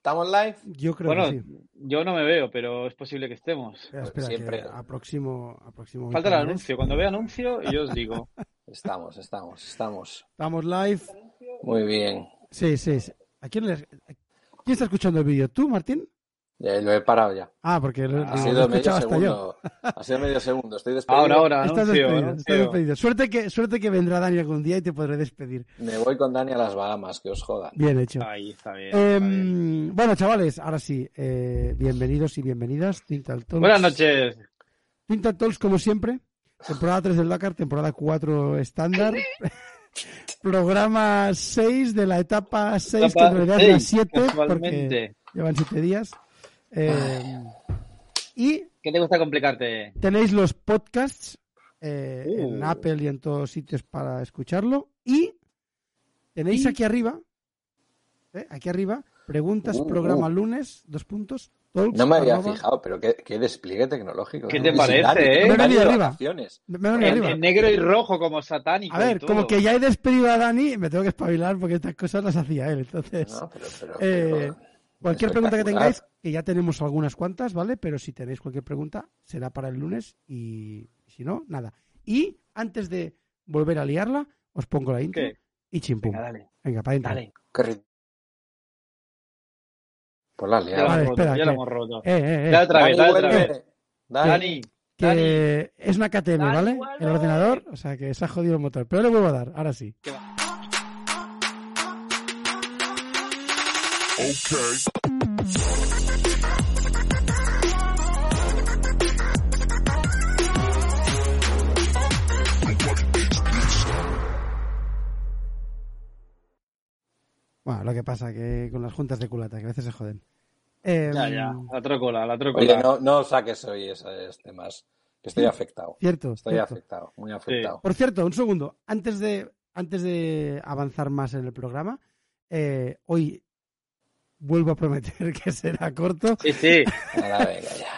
¿Estamos live? Yo creo Bueno, que sí. yo no me veo, pero es posible que estemos. Espera, espera, siempre. que aproximo, aproximo Falta el anuncio. Cuando vea anuncio, yo os digo. Estamos, estamos, estamos. Estamos live. Muy bien. Sí, sí, sí. ¿A quién, le- ¿Quién está escuchando el vídeo? ¿Tú, Martín? Ya lo he parado ya. Ah, porque lo, Ha sido medio segundo. Ha sido medio segundo. Estoy despedido. Ahora, ahora, Estás anuncio, despedido, estás anuncio. despedido. Suerte que, suerte que vendrá Dani algún día y te podré despedir. Me voy con Dani a las Bahamas, que os jodan. Bien hecho. Ahí está bien. está bien. Em, bueno, chavales, ahora sí, eh, bienvenidos y bienvenidas. Tintal Talks. Buenas noches. Tintal Talks, como siempre. Temporada 3 del Dakar, temporada 4 estándar. Programa 6 de la etapa 6, que en Etapa realidad es la seis, 7, porque llevan 7 días. Eh, y ¿Qué te gusta complicarte? tenéis los podcasts eh, Uh. en Apple y en todos sitios para escucharlo. Y tenéis Y- aquí arriba, eh, aquí arriba, preguntas, Uh, programa uh. lunes, dos puntos. talks, No me había arroba- fijado, pero qué, qué despliegue tecnológico. ¿Qué ¿no? te parece, Dani, eh? Me arriba. En, arriba. en negro y rojo como satánico. A y ver, todo. como que ya he despedido a Dani, me tengo que espabilar porque estas cosas las hacía él. Entonces, No, pero, pero- eh, pero- cualquier pregunta que tengáis, que ya tenemos algunas cuantas, ¿vale? Pero si tenéis cualquier pregunta, será para el lunes y si no, nada. Y antes de volver a liarla, os pongo la intro ¿Qué? y chimpum. Venga, dale, Venga, para adentro. dale. Qué Pues la Ya Vale, espera, ya lo que- hemos roto. Eh, eh, eh. Dale otra vez, Dani, dale otra vez. Dani. Que es una KTM, Dani, ¿vale? El ordenador, o sea que se ha jodido el motor. Pero le vuelvo a dar, ahora sí. Bueno, lo que pasa que con las juntas de culata, que a veces se joden. Eh, Ya, ya. La trócola, la trócola. Oye, no, no saques hoy esos temas. Que estoy afectado. Cierto, Estoy cierto. afectado, muy afectado. Por cierto, un segundo. Antes de, antes de avanzar más en el programa, eh, hoy vuelvo a prometer que será corto. Sí, sí.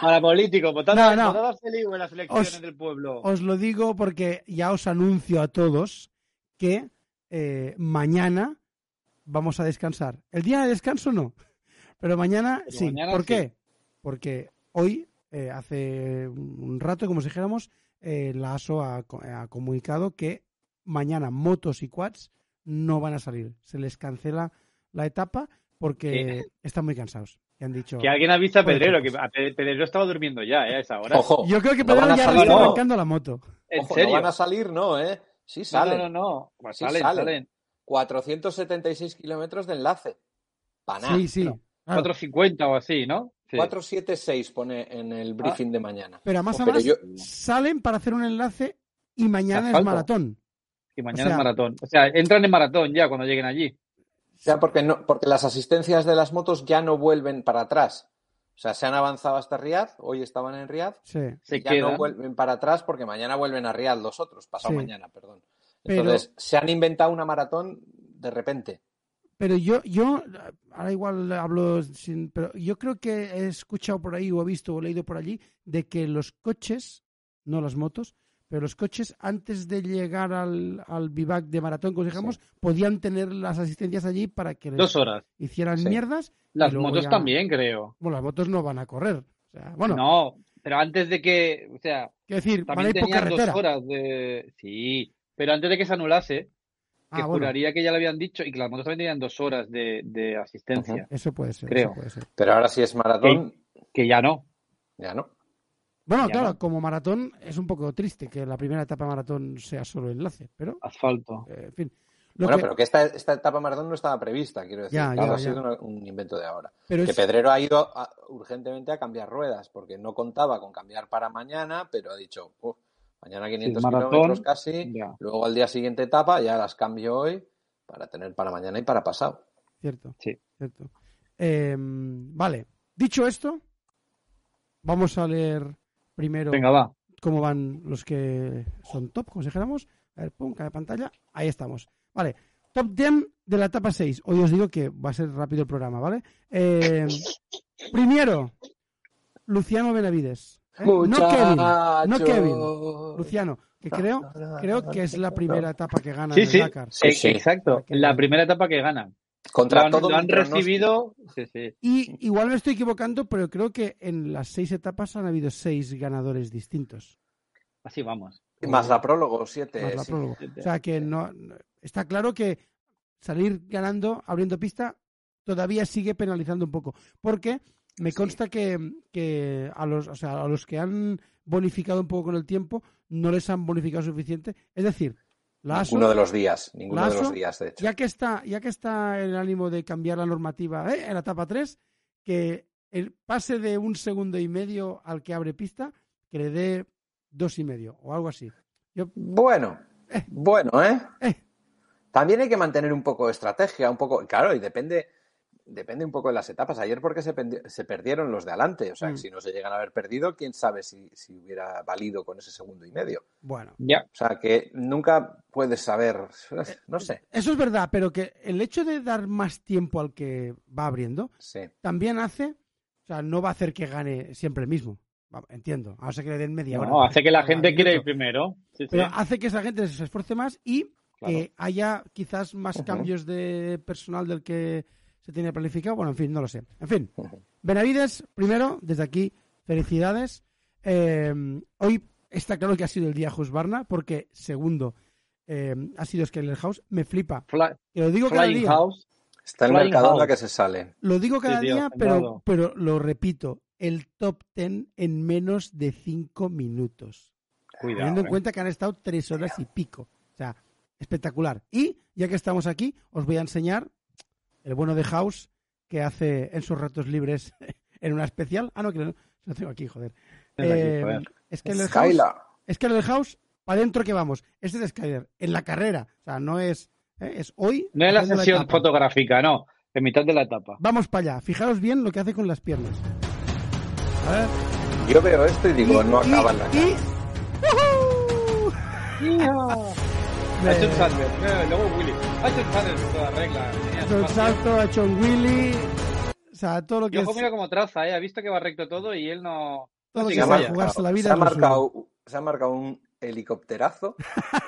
Para político, votando, No, no. Feliu en las elecciones Os- del pueblo. Os lo digo porque ya os anuncio a todos que eh, mañana vamos a descansar. El día de descanso no, pero mañana Pero sí. mañana ¿Por sí. qué? Porque hoy, eh, hace un rato, como si dijéramos, eh, la ASO ha, co- ha comunicado que mañana motos y quads no van a salir. Se les cancela la etapa porque están muy cansados. Y han dicho. Que alguien avisa a Pedrero, pues- que a Pe- Pedrero estaba durmiendo ya, ¿eh? A esa hora. Ojo, Yo creo que no a ya salir, está no. arrancando la moto. ¿En Ojo, serio? no van a salir, no, ¿eh? Sí salen. no, no, no. Pues Sí salen, salen. salen. 476 kilómetros de enlace. Paná. Sí, sí. Claro. claro. 4.50 o así, ¿no? Sí. 476 pone en el briefing de mañana. Pero a más a Pero más yo- salen para hacer un enlace y mañana es maratón. Y mañana o sea- es maratón. O sea, entran en maratón ya cuando lleguen allí. Ya, porque, no, porque las asistencias de las motos ya no vuelven para atrás. O sea, se han avanzado hasta Riad, hoy estaban en Riad, Sí. Se y ya quedan. no vuelven para atrás porque mañana vuelven a Riad los otros, pasado Sí. mañana, perdón. Pero- Entonces, se han inventado una maratón de repente. Pero yo, yo, ahora igual hablo sin, pero yo creo que he escuchado por ahí o he visto o leído por allí de que los coches, no las motos, pero los coches antes de llegar al, al vivac de maratón, como digamos, podían tener las asistencias allí para que Dos horas. hicieran Sí. mierdas. Las motos ya- también, creo. Bueno, las motos no van a correr. O sea, bueno, No, pero antes de que, o sea, quiero decir, van a también ir por tenían dos carretera. horas de... Sí, pero antes de que se anulase, que Ah, bueno, juraría que ya lo habían dicho y que las motos también tenían dos horas de, de asistencia, eso puede ser. creo. eso puede ser. Pero ahora sí es maratón, que ya no. ya no. Bueno, claro, no. como maratón es un poco triste que la primera etapa maratón sea solo enlace, pero, Asfalto. eh, en fin. Lo bueno, que- pero que esta, esta etapa maratón no estaba prevista, quiero decir. Ya, que ya, ha sido un invento de ahora. pero Que es- Pedrero ha ido a- urgentemente a cambiar ruedas, porque no contaba con cambiar para mañana, pero ha dicho, "Uf, mañana 500 maratón, kilómetros casi, ya. luego al día siguiente etapa, ya las cambio hoy para tener para mañana y para pasado. Cierto. Sí. Cierto. Eh, vale. Dicho esto, vamos a leer primero Venga, va. cómo van los que son top, como si dijéramos. A ver, pum, cada pantalla. Ahí estamos. Vale. Top 10 de la etapa 6. Hoy os digo que va a ser rápido el programa, ¿vale? Eh, primero, Luciano Benavides. ¿eh? No Kevin, no Kevin. Luciano, que creo, creo que es la primera etapa que gana Sí, en el sí. Dakar. Sí, sí. Exacto. La primera etapa que ganan. Contra lo han, todo lo han recibido. Sí, sí. Y igual me estoy equivocando, pero creo que en las seis etapas han habido seis ganadores distintos. Así vamos. Más la prólogo, siete. más la sí. prólogo. O sea que no, no- está claro que salir ganando, abriendo pista, todavía sigue penalizando un poco. Porque me Sí. consta que, que a los, o sea, a los que han bonificado un poco con el tiempo, no les han bonificado suficiente. Es decir, Ninguno de los días, ninguno de los días, de hecho. ya que está, ya que está en el ánimo de cambiar la normativa ¿eh? en la etapa 3, que el pase de un segundo y medio al que abre pista, que le dé dos y medio o algo así. Yo, Bueno, bueno, ¿eh? eh, También hay que mantener un poco de estrategia, un poco, claro, y depende, depende un poco de las etapas. Ayer porque se, se perdieron los de adelante, o sea, que Mm. si no se llegan a haber perdido, quién sabe si, si hubiera valido con ese segundo y medio. bueno, Ya. O sea, que nunca puedes saber, no sé. Eso es verdad, pero que el hecho de dar más tiempo al que va abriendo Sí. también hace, o sea, no va a hacer que gane siempre el mismo. Va- Entiendo, a no ser que le den media hora. No, hace que la gente quiera ir primero. Sí, sí. Pero hace que esa gente se esfuerce más y Claro. que haya quizás más cambios de personal del que se tenía planificado. Bueno, en fin, no lo sé. En fin. Benavides, primero, desde aquí, felicidades. Eh, hoy está claro que ha sido el día Husqvarna, porque segundo eh, ha sido Skyler House. Me flipa. Fly- Que lo digo cada día. House. Está el House. que se sale. Lo digo cada Sí, tío, día, pero, pero lo repito. El top 10 en menos de 5 minutos. Cuidado. Teniendo en eh. cuenta que han estado 3 horas y pico. O sea, espectacular. Y ya que estamos aquí, os voy a enseñar el bueno de House que hace en sus ratos libres en una especial. Ah, no, que lo, lo tengo aquí, joder. Aquí, Eh, joder. Skyler House. Skylar. Skyler House, para adentro que vamos. Este es Skyler, en la carrera. O sea, no es. ¿eh? Es hoy. No es la sesión fotográfica, no. En mitad de la etapa. Vamos para allá. Fijaros bien lo que hace con las piernas. A ver. Yo veo esto y digo, Y- no y- acaba en la y- hecho un Luego Willy. Ha hecho un en toda regla. Ha hecho un salto, ha hecho un Willy. O sea, todo lo Y que ojo, es. mira cómo traza, ¿eh? Ha visto que va recto todo y él no. Todo que sea vaya. jugarse la vida. se, ha marcado, se ha marcado un helicópterazo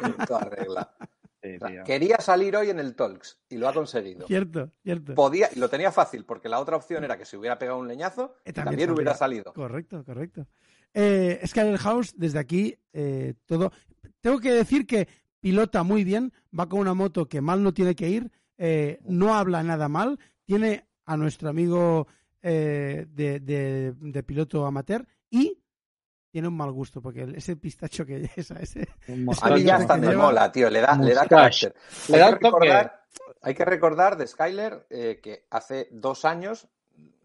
en toda regla. Sí, O sea, tío. quería salir hoy en el Talks y lo ha conseguido. Cierto, cierto. Podía, y lo tenía fácil, porque la otra opción era que se hubiera pegado un leñazo Eh, y también también, hubiera salido. Correcto, correcto. Eh, Skyler House, desde aquí, eh, todo. Tengo que decir que pilota muy bien, va con una moto que mal no tiene que ir, eh, no habla nada mal, tiene a nuestro amigo eh, de, de- de piloto amateur y tiene un mal gusto, porque el- ese pistacho que esa, ese, Un A mí ya que hasta me lleva- mola, tío, le da, le da carácter. Le Hay da que un toque. recordar- Hay que recordar de Skyler eh, que hace dos años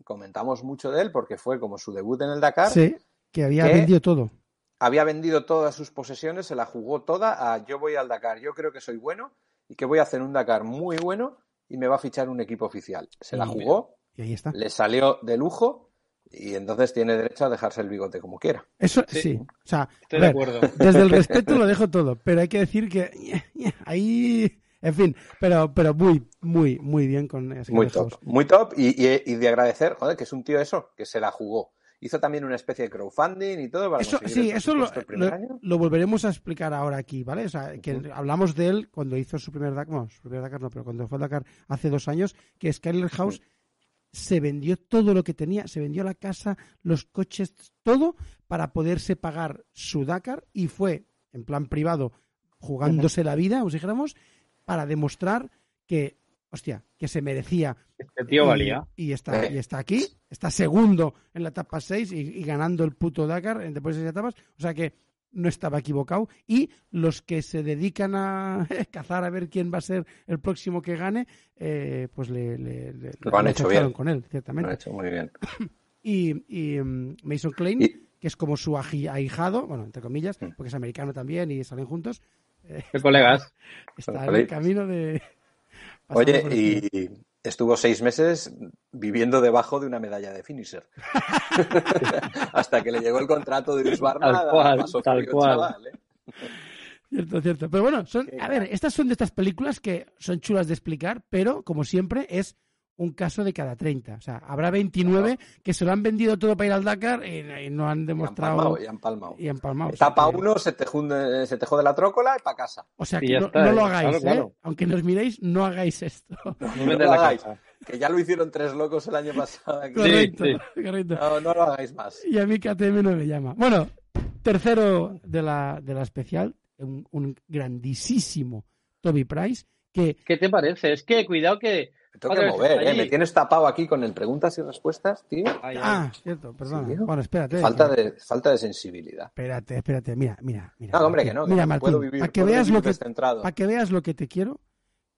comentamos mucho de él porque fue como su debut en el Dakar. sí, que había vendido todo. Había vendido todas sus posesiones, se la jugó toda a yo voy al Dakar, yo creo que soy bueno y que voy a hacer un Dakar muy bueno y me va a fichar un equipo oficial. Se la jugó, Y ahí está. le salió de lujo y entonces tiene derecho a dejarse el bigote como quiera. Eso sí. Sí. O sea, Estoy de acuerdo. desde el respeto lo dejo todo, pero hay que decir que ahí, en fin, pero, pero muy, muy, muy bien con Skyler Muy top, muy top y, y- y de agradecer, joder, que es un tío eso, que se la jugó. Hizo también una especie de crowdfunding y todo para Eso, sí, eso lo, lo- volveremos a explicar ahora aquí, ¿vale? O sea, que hablamos de él cuando hizo su primer Dakar, bueno, su primer Dakar no, pero cuando fue al Dakar hace dos años, que Skyler House se vendió todo lo que tenía, se vendió la casa, los coches, todo para poderse pagar su Dakar y fue en plan privado jugándose la vida, os dijéramos, para demostrar que, hostia, que se merecía Este tío y- valía. Y, está, Eh. y está aquí, está segundo en la etapa 6 y, y ganando el puto Dakar en después de seis etapas. O sea que no estaba equivocado. Y los que se dedican a cazar a ver quién va a ser el próximo que gane, eh, pues le, le, le- Lo han le hecho bien. con él, Lo ha ciertamente. hecho muy bien. Y, y, mm, Mason Klein, Y- que es como su ahijado, bueno, entre comillas, Mm. porque es americano también y salen juntos, ¿Qué colegas? está en el camino de... Oye, y, estuvo seis meses viviendo debajo de una medalla de finisher. Hasta que le llegó el contrato de Husqvarna. Tal cual, tal frío, cual. chaval, ¿eh? Cierto, cierto. Pero bueno, son, a ver, estas son de estas películas que son chulas de explicar, pero como siempre es un caso de cada 30. O sea, habrá 29 que se lo han vendido todo para ir al Dakar y, y no han Y han demostrado palmado, y han palmado. y han palmado. O sea, uno, se te, junde- se te jode la trócola y para casa. O sea, que ya no, está, no lo eh. hagáis, Claro, claro. ¿eh? Aunque nos miréis, no hagáis esto. No lo hagáis. Que ya lo hicieron tres locos el año pasado. aquí. correcto, sí. correcto. No, no lo hagáis más. Y a mí KTM no me llama. Bueno, tercero de la, de la especial, un, un grandísimo Toby Price, que ¿Qué te parece? Es que cuidado que. Me tengo que mover, ¿eh? Me tienes tapado aquí con el preguntas y respuestas, tío. Ay, ay. Ah, cierto, perdona. Sí, tío. bueno, espérate. Falta que- de, falta de sensibilidad. Espérate, espérate. Mira, mira, mira. No, hombre, que no. Que Mira, no Martín, puedo vivir, para que puedo veas vivir lo que descentrado. para que veas lo que te quiero.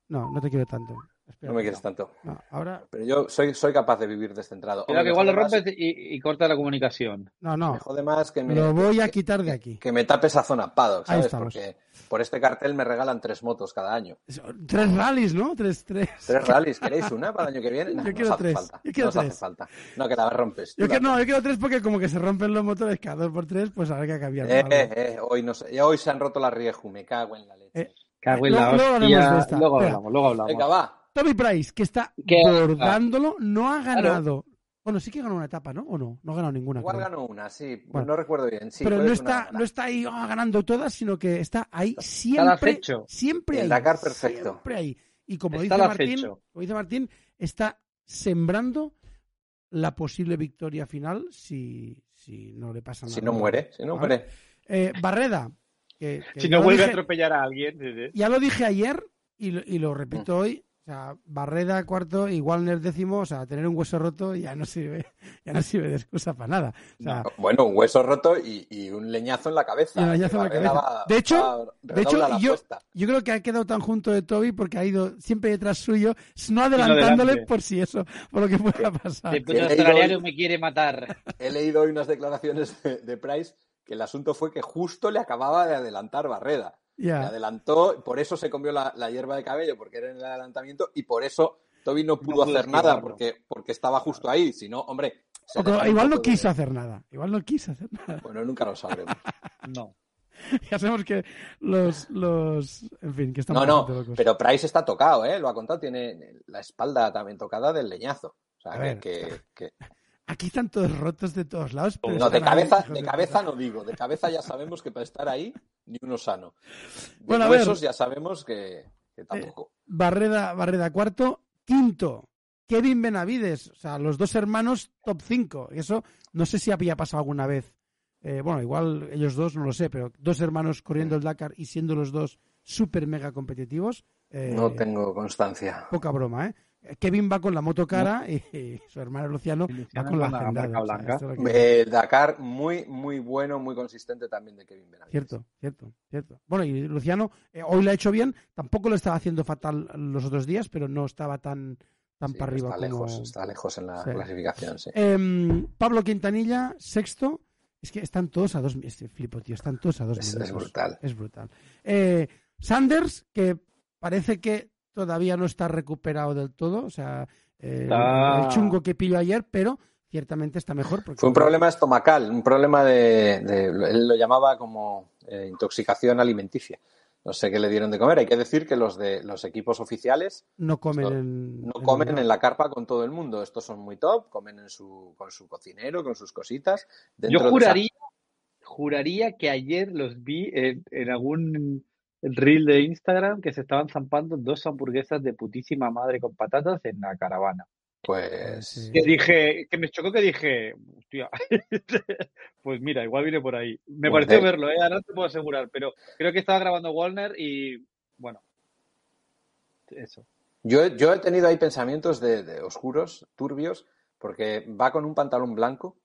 No, no te quiero tanto. No me quieres tanto. no, ahora, Pero yo soy, soy capaz de vivir descentrado. Cuidado que igual lo rompes y, y corta la comunicación. no, no. Me jode más que me, Lo voy a quitar de aquí. que me tape esa zona paddock, Ahí ¿sabes? estamos. Porque por este cartel me regalan tres motos cada año. Tres rallies, ¿no? Tres, tres. Tres rallies, ¿queréis una para el año que viene? No, Yo quiero os hace tres. falta. Yo quiero no os hace tres. falta. No, que la rompes. Yo la no, yo quiero tres porque como que se rompen los motores cada dos por tres, pues habrá que cambiar. Eh, eh, eh, hoy, no sé, hoy se han roto la rieju, me cago en la leche. Eh, Cago en la Luego- luego hostia. hablamos de esta. Luego Espera. hablamos, luego hablamos. Venga, va. Tommy Price, que está Que- bordándolo, no ha ganado. Bueno, sí que ganó una etapa, ¿no? ¿O no? No ha ganado ninguna. Igual creo. ganó una, sí. Bueno. no recuerdo bien. Sí, Pero no una está, no está ahí ah, ganando todas, sino que está ahí siempre. acecho. Siempre El ahí. Dakar perfecto. Siempre ahí. Y como Está dice, Martín, como dice Martín, está sembrando la posible victoria final si, si no le pasa nada. Si no muere, si no muere. Eh, Barreda. Que, que Si no vuelve a atropellar a alguien. sí. Ya lo dije ayer y lo, y lo repito Mm. hoy. O sea, Barreda cuarto y Walner décimo, o sea, tener un hueso roto ya no sirve, ya no sirve de excusa para nada. O sea, Bueno, un hueso roto y, y un leñazo en la cabeza. Y un leñazo en la Que Barrera cabeza. va- De hecho- de hecho, yo- creo que ha quedado tan junto de Toby porque ha ido siempre detrás suyo, no adelantándole por si eso, por lo que pueda pasar. He australiano me quiere matar. He leído hoy unas declaraciones de, de Price que el asunto fue que justo le acababa de adelantar Barreda. Le Ya. adelantó, por eso se comió la, la hierba de cabello, porque era en el adelantamiento, y por eso Toby no pudo pudo hacer esquivarlo. nada, porque, porque estaba justo ahí. Si no, hombre. O igual no de- quiso hacer nada. Igual no quiso hacer nada. Bueno, nunca lo sabremos. No. Ya sabemos que los, los, en fin, que están No, no, locos. pero Price está tocado, ¿eh? Lo ha contado, tiene la espalda también tocada del leñazo. O sea, A que, ver. que- que- Aquí están todos rotos de todos lados. pero No, de cabeza, de cabeza no digo, de cabeza ya sabemos que para estar ahí, ni uno sano. De Bueno, a ver. huesos ya sabemos que, que tampoco. Barreda, Barreda cuarto. Quinto, Kevin Benavides. O sea, los dos hermanos top 5. Eso no sé si había pasado alguna vez. Eh, bueno, igual ellos dos, no lo sé, pero dos hermanos corriendo el Dakar y siendo los dos súper mega competitivos. eh, No tengo constancia. Poca broma, ¿eh? Kevin va con la moto cara y, y su hermano Luciano va con la la hacendada. marca O sea, blanca. es que- El Dakar muy, muy bueno, muy consistente también de Kevin Benavides. Cierto, cierto, cierto. Bueno, y Luciano eh, hoy lo ha hecho bien. Tampoco lo estaba haciendo fatal los otros días, pero no estaba tan, tan Sí, para arriba está como. lejos, está lejos en la Sí. clasificación, sí. Em, Pablo Quintanilla, sexto. Es que están todos a dos. Este flipo, tío. Están todos a dos Es, minutos. es brutal. Es brutal. Eh, Sanders, que parece que todavía no está recuperado del todo. O sea, eh, Está- el chungo que pilló ayer, pero ciertamente está mejor. Porque Fue un problema estomacal, un problema de, de- él lo llamaba como eh, intoxicación alimenticia. No sé qué le dieron de comer. Hay que decir que los de los equipos oficiales no comen Esto- en. no en comen en la carpa con todo el mundo. Estos son muy top, comen en su, con su cocinero, con sus cositas. Yo de esa- juraría, juraría que ayer los vi en, en algún reel de Instagram que se estaban zampando dos hamburguesas de putísima madre con patatas en la caravana. Pues. Que dije, que me chocó que dije, hostia, pues mira, igual viene por ahí. Me Pues pareció de- verlo, ¿eh? ahora no te puedo asegurar, pero creo que estaba grabando Walner y bueno, eso. Yo, yo he tenido ahí pensamientos de, de oscuros, turbios, porque va con un pantalón blanco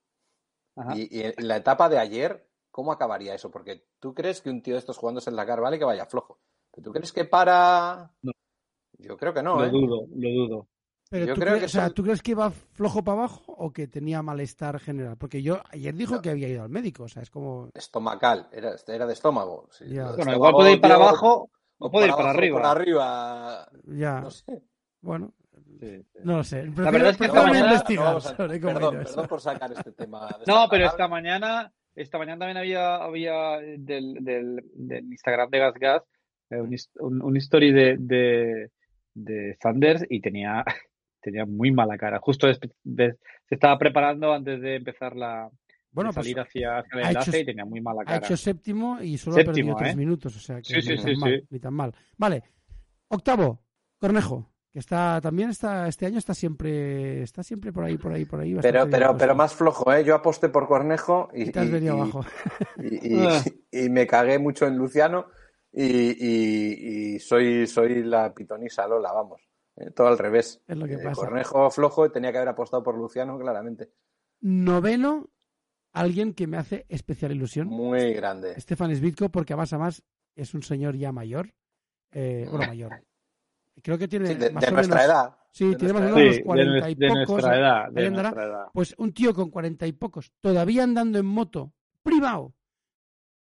y en la etapa de ayer, ¿cómo acabaría eso? Porque tú crees que un tío de estos jugándose en la car vale que vaya flojo. ¿Pero tú crees que para...? No. Yo creo que no, lo ¿eh? dudo, lo dudo. Pero Yo ¿tú, creo crees, que o sea, ¿tú crees que iba flojo para abajo o que tenía malestar general? Porque yo ayer dijo No. que había ido al médico, o sea, es como... Estomacal, era, era de estómago. sí. De Bueno, estómago, igual puede ir para tío, abajo o puede ir para abajo arriba. Para arriba, Ya, no sé. bueno, Sí, sí. No lo sé. La verdad es que esta mañana- No, perdón, perdón por sacar este tema. No, pero esta mañana, esta mañana también había, había del, del, del Instagram de Gas Gas eh, un, un, story de, de, de Sanders y tenía, tenía muy mala cara. Justo des- se estaba preparando antes de empezar la Bueno, pues salir hacia, hacia el ha hecho- enlace y tenía muy mala ha cara. hecho séptimo y solo ha Séptimo, perdido tres ¿eh? minutos, o sea que Sí, sí, ni, tan sí, mal, sí. ni tan mal. Vale, octavo, Cornejo, que está también está este año está siempre está siempre por ahí, por ahí, por ahí. Pero, pero, pero más flojo, ¿eh? Yo aposté por Cornejo y, Y te has y- venido y- abajo. y- y- y me cagué mucho en Luciano y, soy, soy la pitonisa Lola, vamos. Eh, Todo al revés. Es lo que Eh, pasa. Cornejo flojo tenía que haber apostado por Luciano, claramente. Noveno, alguien que me hace especial ilusión. Muy grande. Stefan Svitko, porque además, además es un señor ya mayor. Eh, bueno, mayor. Creo que tiene Sí, de, más de o nuestra menos- edad. Sí, de tiene más o menos Sí, unos 40 y de, pocos. nuestra edad, de andará. nuestra edad. Pues un tío con cuarenta y pocos, todavía andando en moto, privado,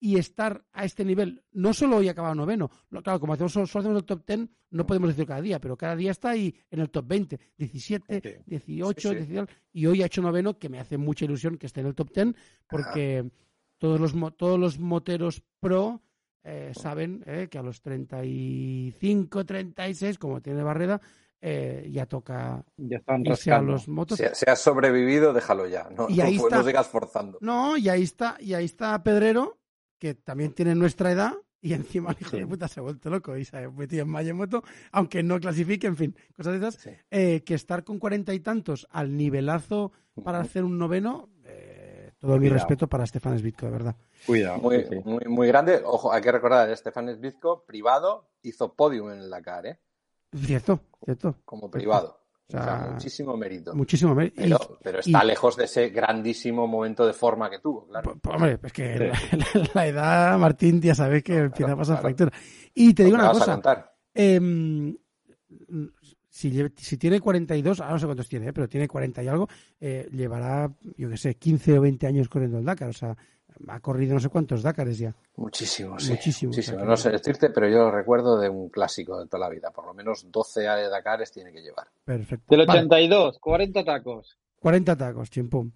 y estar a este nivel, no solo hoy acaba noveno, claro, como hacemos, solo, hacemos el top 10, no podemos decir cada día, pero cada día está ahí en el top 20, 17, Sí. 18, Sí, sí. 19, y hoy ha hecho noveno, que me hace mucha ilusión que esté en el top 10, porque todos los, mo- todos los moteros pro eh, saben eh, que a los 35, 36, como tiene Barreda, eh, ya toca Ya están irse a los motos. Si, si has sobrevivido, déjalo ya. No, Y ahí no, está. no sigas forzando. No, y ahí está, y ahí está Pedrero, que también tiene nuestra edad, y encima el hijo Sí. de puta se ha vuelto loco y se ha metido en Mayemoto, aunque no clasifique, en fin, cosas de esas, Sí. eh, que estar con cuarenta y tantos al nivelazo para hacer un noveno, todo mi respeto para Stefan Svitko, de verdad. Cuidado. Muy, sí, sí. muy, muy grande. Ojo, hay que recordar, Estefan Svizko, privado, hizo podium en el Dakar, ¿eh? Cierto, cierto. Como privado. O sea, O sea, muchísimo mérito. Muchísimo mérito. Y- Pero, pero está y- lejos de ese grandísimo momento de forma que tuvo, claro. Pues, pues, hombre, es que la, la- la edad, Martín, ya sabes que empieza a pasar claro. factura. Y te digo ¿Me una vas a cosa, contar? Si, si tiene 42, ahora no sé cuántos tiene, ¿eh? pero tiene 40 y algo, eh, llevará, yo que sé, 15 o 20 años corriendo el Dakar. O sea, ha corrido no sé cuántos Dakares ya. Muchísimo, sí. Muchísimo, Muchísimo. No sé decirte, pero yo lo recuerdo de un clásico de toda la vida. Por lo menos 12 de Dakares tiene que llevar. Perfecto. Del Vale, 82, 40 tacos. 40 tacos, chimpum.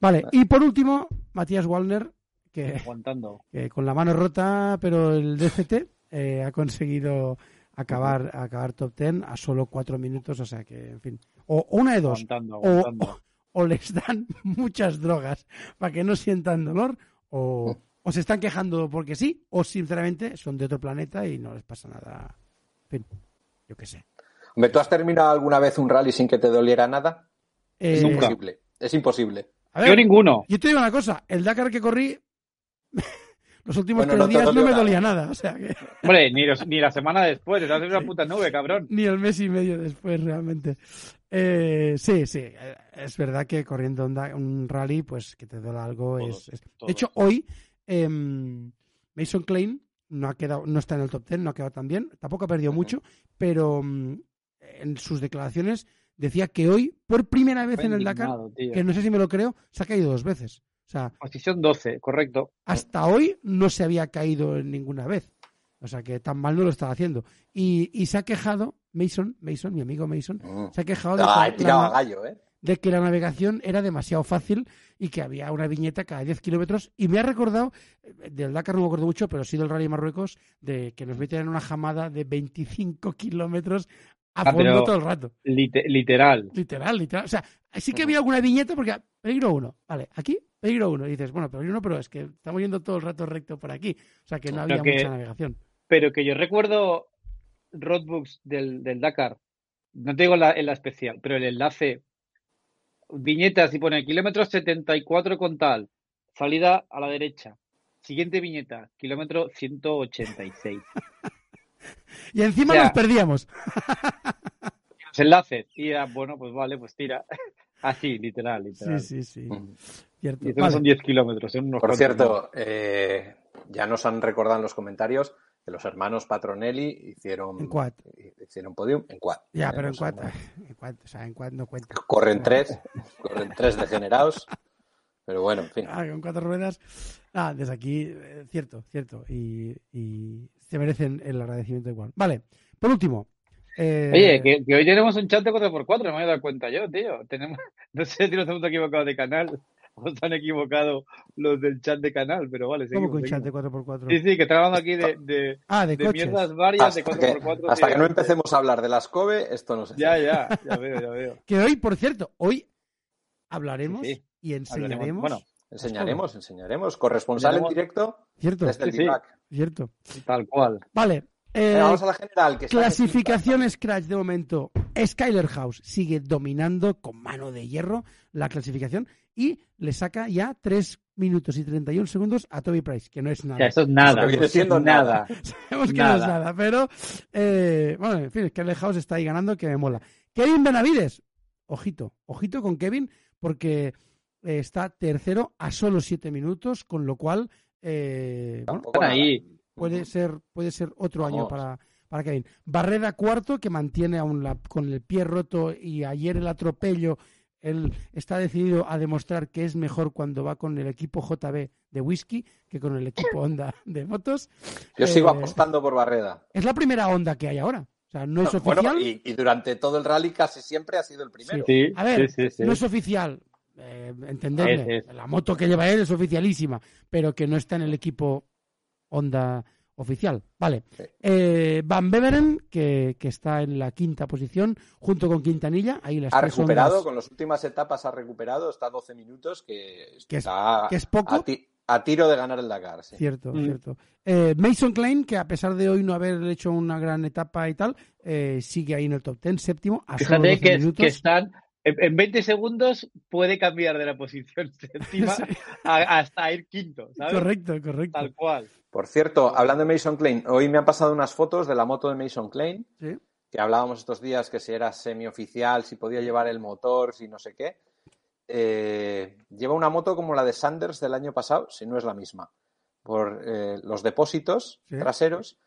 Vale, y por último, Matías Wallner, que, Aguantando. que con la mano rota, pero el DCT eh, ha conseguido acabar, acabar top 10 a solo 4 minutos, o sea que, en fin. O, o una de dos, Aguantando, o, aguantando. o- o les dan muchas drogas para que no sientan dolor, o, o se están quejando porque sí, o sinceramente son de otro planeta y no les pasa nada. En fin, yo qué sé. Hombre, ¿tú has terminado alguna vez un rally sin que te doliera nada? Eh, Es Nunca. imposible. Es imposible. a ver, Yo ninguno. yo te digo una cosa, el Dakar que corrí, los últimos Bueno, tres días no me nada. dolía nada, o sea que Hombre, ni, los- ni la semana después, te haces una puta nube, cabrón. ni el mes y medio después realmente. Eh, sí, sí, eh, es verdad que corriendo un, rally, pues que te duela algo es. De hecho, hoy em, Mason Klein no ha quedado, no está en el top 10, no ha quedado tan bien, tampoco ha perdido mucho, pero mm, en sus declaraciones decía que hoy, por primera vez Fue en el Dakar, tío. que no sé si me lo creo, se ha caído dos veces. O sea, Posición 12, correcto. hasta hoy no se había caído en ninguna vez. O sea que tan mal no lo estaba haciendo. Y, y se ha quejado, Mason, Mason, mi amigo Mason, Mm. se ha quejado de Ah, he que, tirado la, a gallo, ¿eh? de que la navegación era demasiado fácil y que había una viñeta cada 10 kilómetros. Y me ha recordado, del Dakar no me acuerdo mucho, pero sí del Rally Marruecos, de que nos meten en una jamada de 25 kilómetros a Ah, fondo todo el rato. Lite- literal. Literal, literal. O sea, sí que había alguna viñeta porque peligro uno. Vale, aquí peligro uno. Y dices, bueno, peligro uno, pero es que estamos yendo todo el rato recto por aquí. O sea que no había que- mucha navegación. Pero que yo recuerdo roadbooks del, del Dakar, no te digo la, en la especial, pero el enlace, viñetas y pone kilómetro 74 con tal, salida a la derecha. Siguiente viñeta, kilómetro 186. Y encima o sea, nos perdíamos. Los enlaces. Y era, bueno, pues vale, pues tira. Así, literal, Sí, literal. sí, sí. Mm. Cierto. Y Vale. son 10 kilómetros, son unos Por cierto, eh, ya nos han recordado en los comentarios que los hermanos Patronelli hicieron, En quad. hicieron podium en quad. Ya, pero en cuad, en cuad, o sea, en cuad no cuenta. Corren tres, corren tres degenerados. Pero bueno, en fin. Ah, con cuatro ruedas. Ah, desde aquí, eh, cierto, cierto. Y, y se merecen el agradecimiento igual. Vale, por último, Eh, Oye, que, que hoy tenemos un chat de 4x4, no me he dado cuenta yo, tío. Tenemos, no sé si nos hemos equivocado de canal o se han equivocado los del chat de canal, pero vale, ¿Cómo seguimos. con chat de seguimos. 4x4? Sí, sí, que está hablando aquí de, de, Ah, de, de coches. mierdas varias de Hasta que, 4x4. hasta que no empecemos a hablar de las COBE, esto no se Ya, ya, ya veo, ya veo. Que hoy, por cierto, hoy hablaremos Sí, sí. y enseñaremos. Hablaremos- bueno, Enseñaremos, enseñaremos. Corresponsal en directo cierto, desde el Sí, cierto. tal cual. Vale. Eh, Venga, vamos a la general. Que está clasificación Scratch de momento. Skyler House sigue dominando con mano de hierro la clasificación y le saca ya 3 minutos y 31 segundos a Toby Price, que no es O nada. sea, esto es nada. Viene siendo nada. Sabemos que no es Nada. pero eh, bueno, en fin, Skyler House está ahí ganando que me mola. Kevin Benavides, ojito, ojito con Kevin, porque eh, está tercero a solo 7 minutos, con lo cual eh, bueno, Tampoco Puede ser puede ser otro año para, para Kevin. Barreda cuarto, que mantiene aún la, con el pie roto y ayer el atropello. Él está decidido a demostrar que es mejor cuando va con el equipo JB de whisky que con el equipo Honda de motos. Yo sigo Eh, apostando por Barreda. Es la primera Honda que hay ahora. O sea, no es No, oficial. bueno, y, y durante todo el rally casi siempre ha sido el primero. Sí, A ver, sí, sí, sí. no es oficial. Eh, entendedme, Es- es. la moto que lleva él es oficialísima, pero que no está en el equipo Honda oficial. Vale. Eh, Van Beveren, que, que está en la quinta posición, junto con Quintanilla. Ahí las Ha tres recuperado, con las últimas etapas ha recuperado, está a 12 minutos, que Que es- está que es poco. a, ti- a tiro de ganar el Dakar. sí. Cierto, Mm. cierto. Eh, Mason Klein, que a pesar de hoy no haber hecho una gran etapa y tal, eh, sigue ahí en el top 10, séptimo, a solo Fíjate 12 que, minutos. que están. En en 20 segundos puede cambiar de la posición séptima Sí. hasta ir quinto, ¿sabes? Correcto, correcto. Tal cual. Por cierto, hablando de Mason Klein, hoy me han pasado unas fotos de la moto de Mason Klein, Sí. que hablábamos estos días que si era semioficial, si podía llevar el motor, si no sé qué. Eh, lleva una moto como la de Sanders del año pasado, si no es la misma. Por eh, los depósitos Sí. traseros,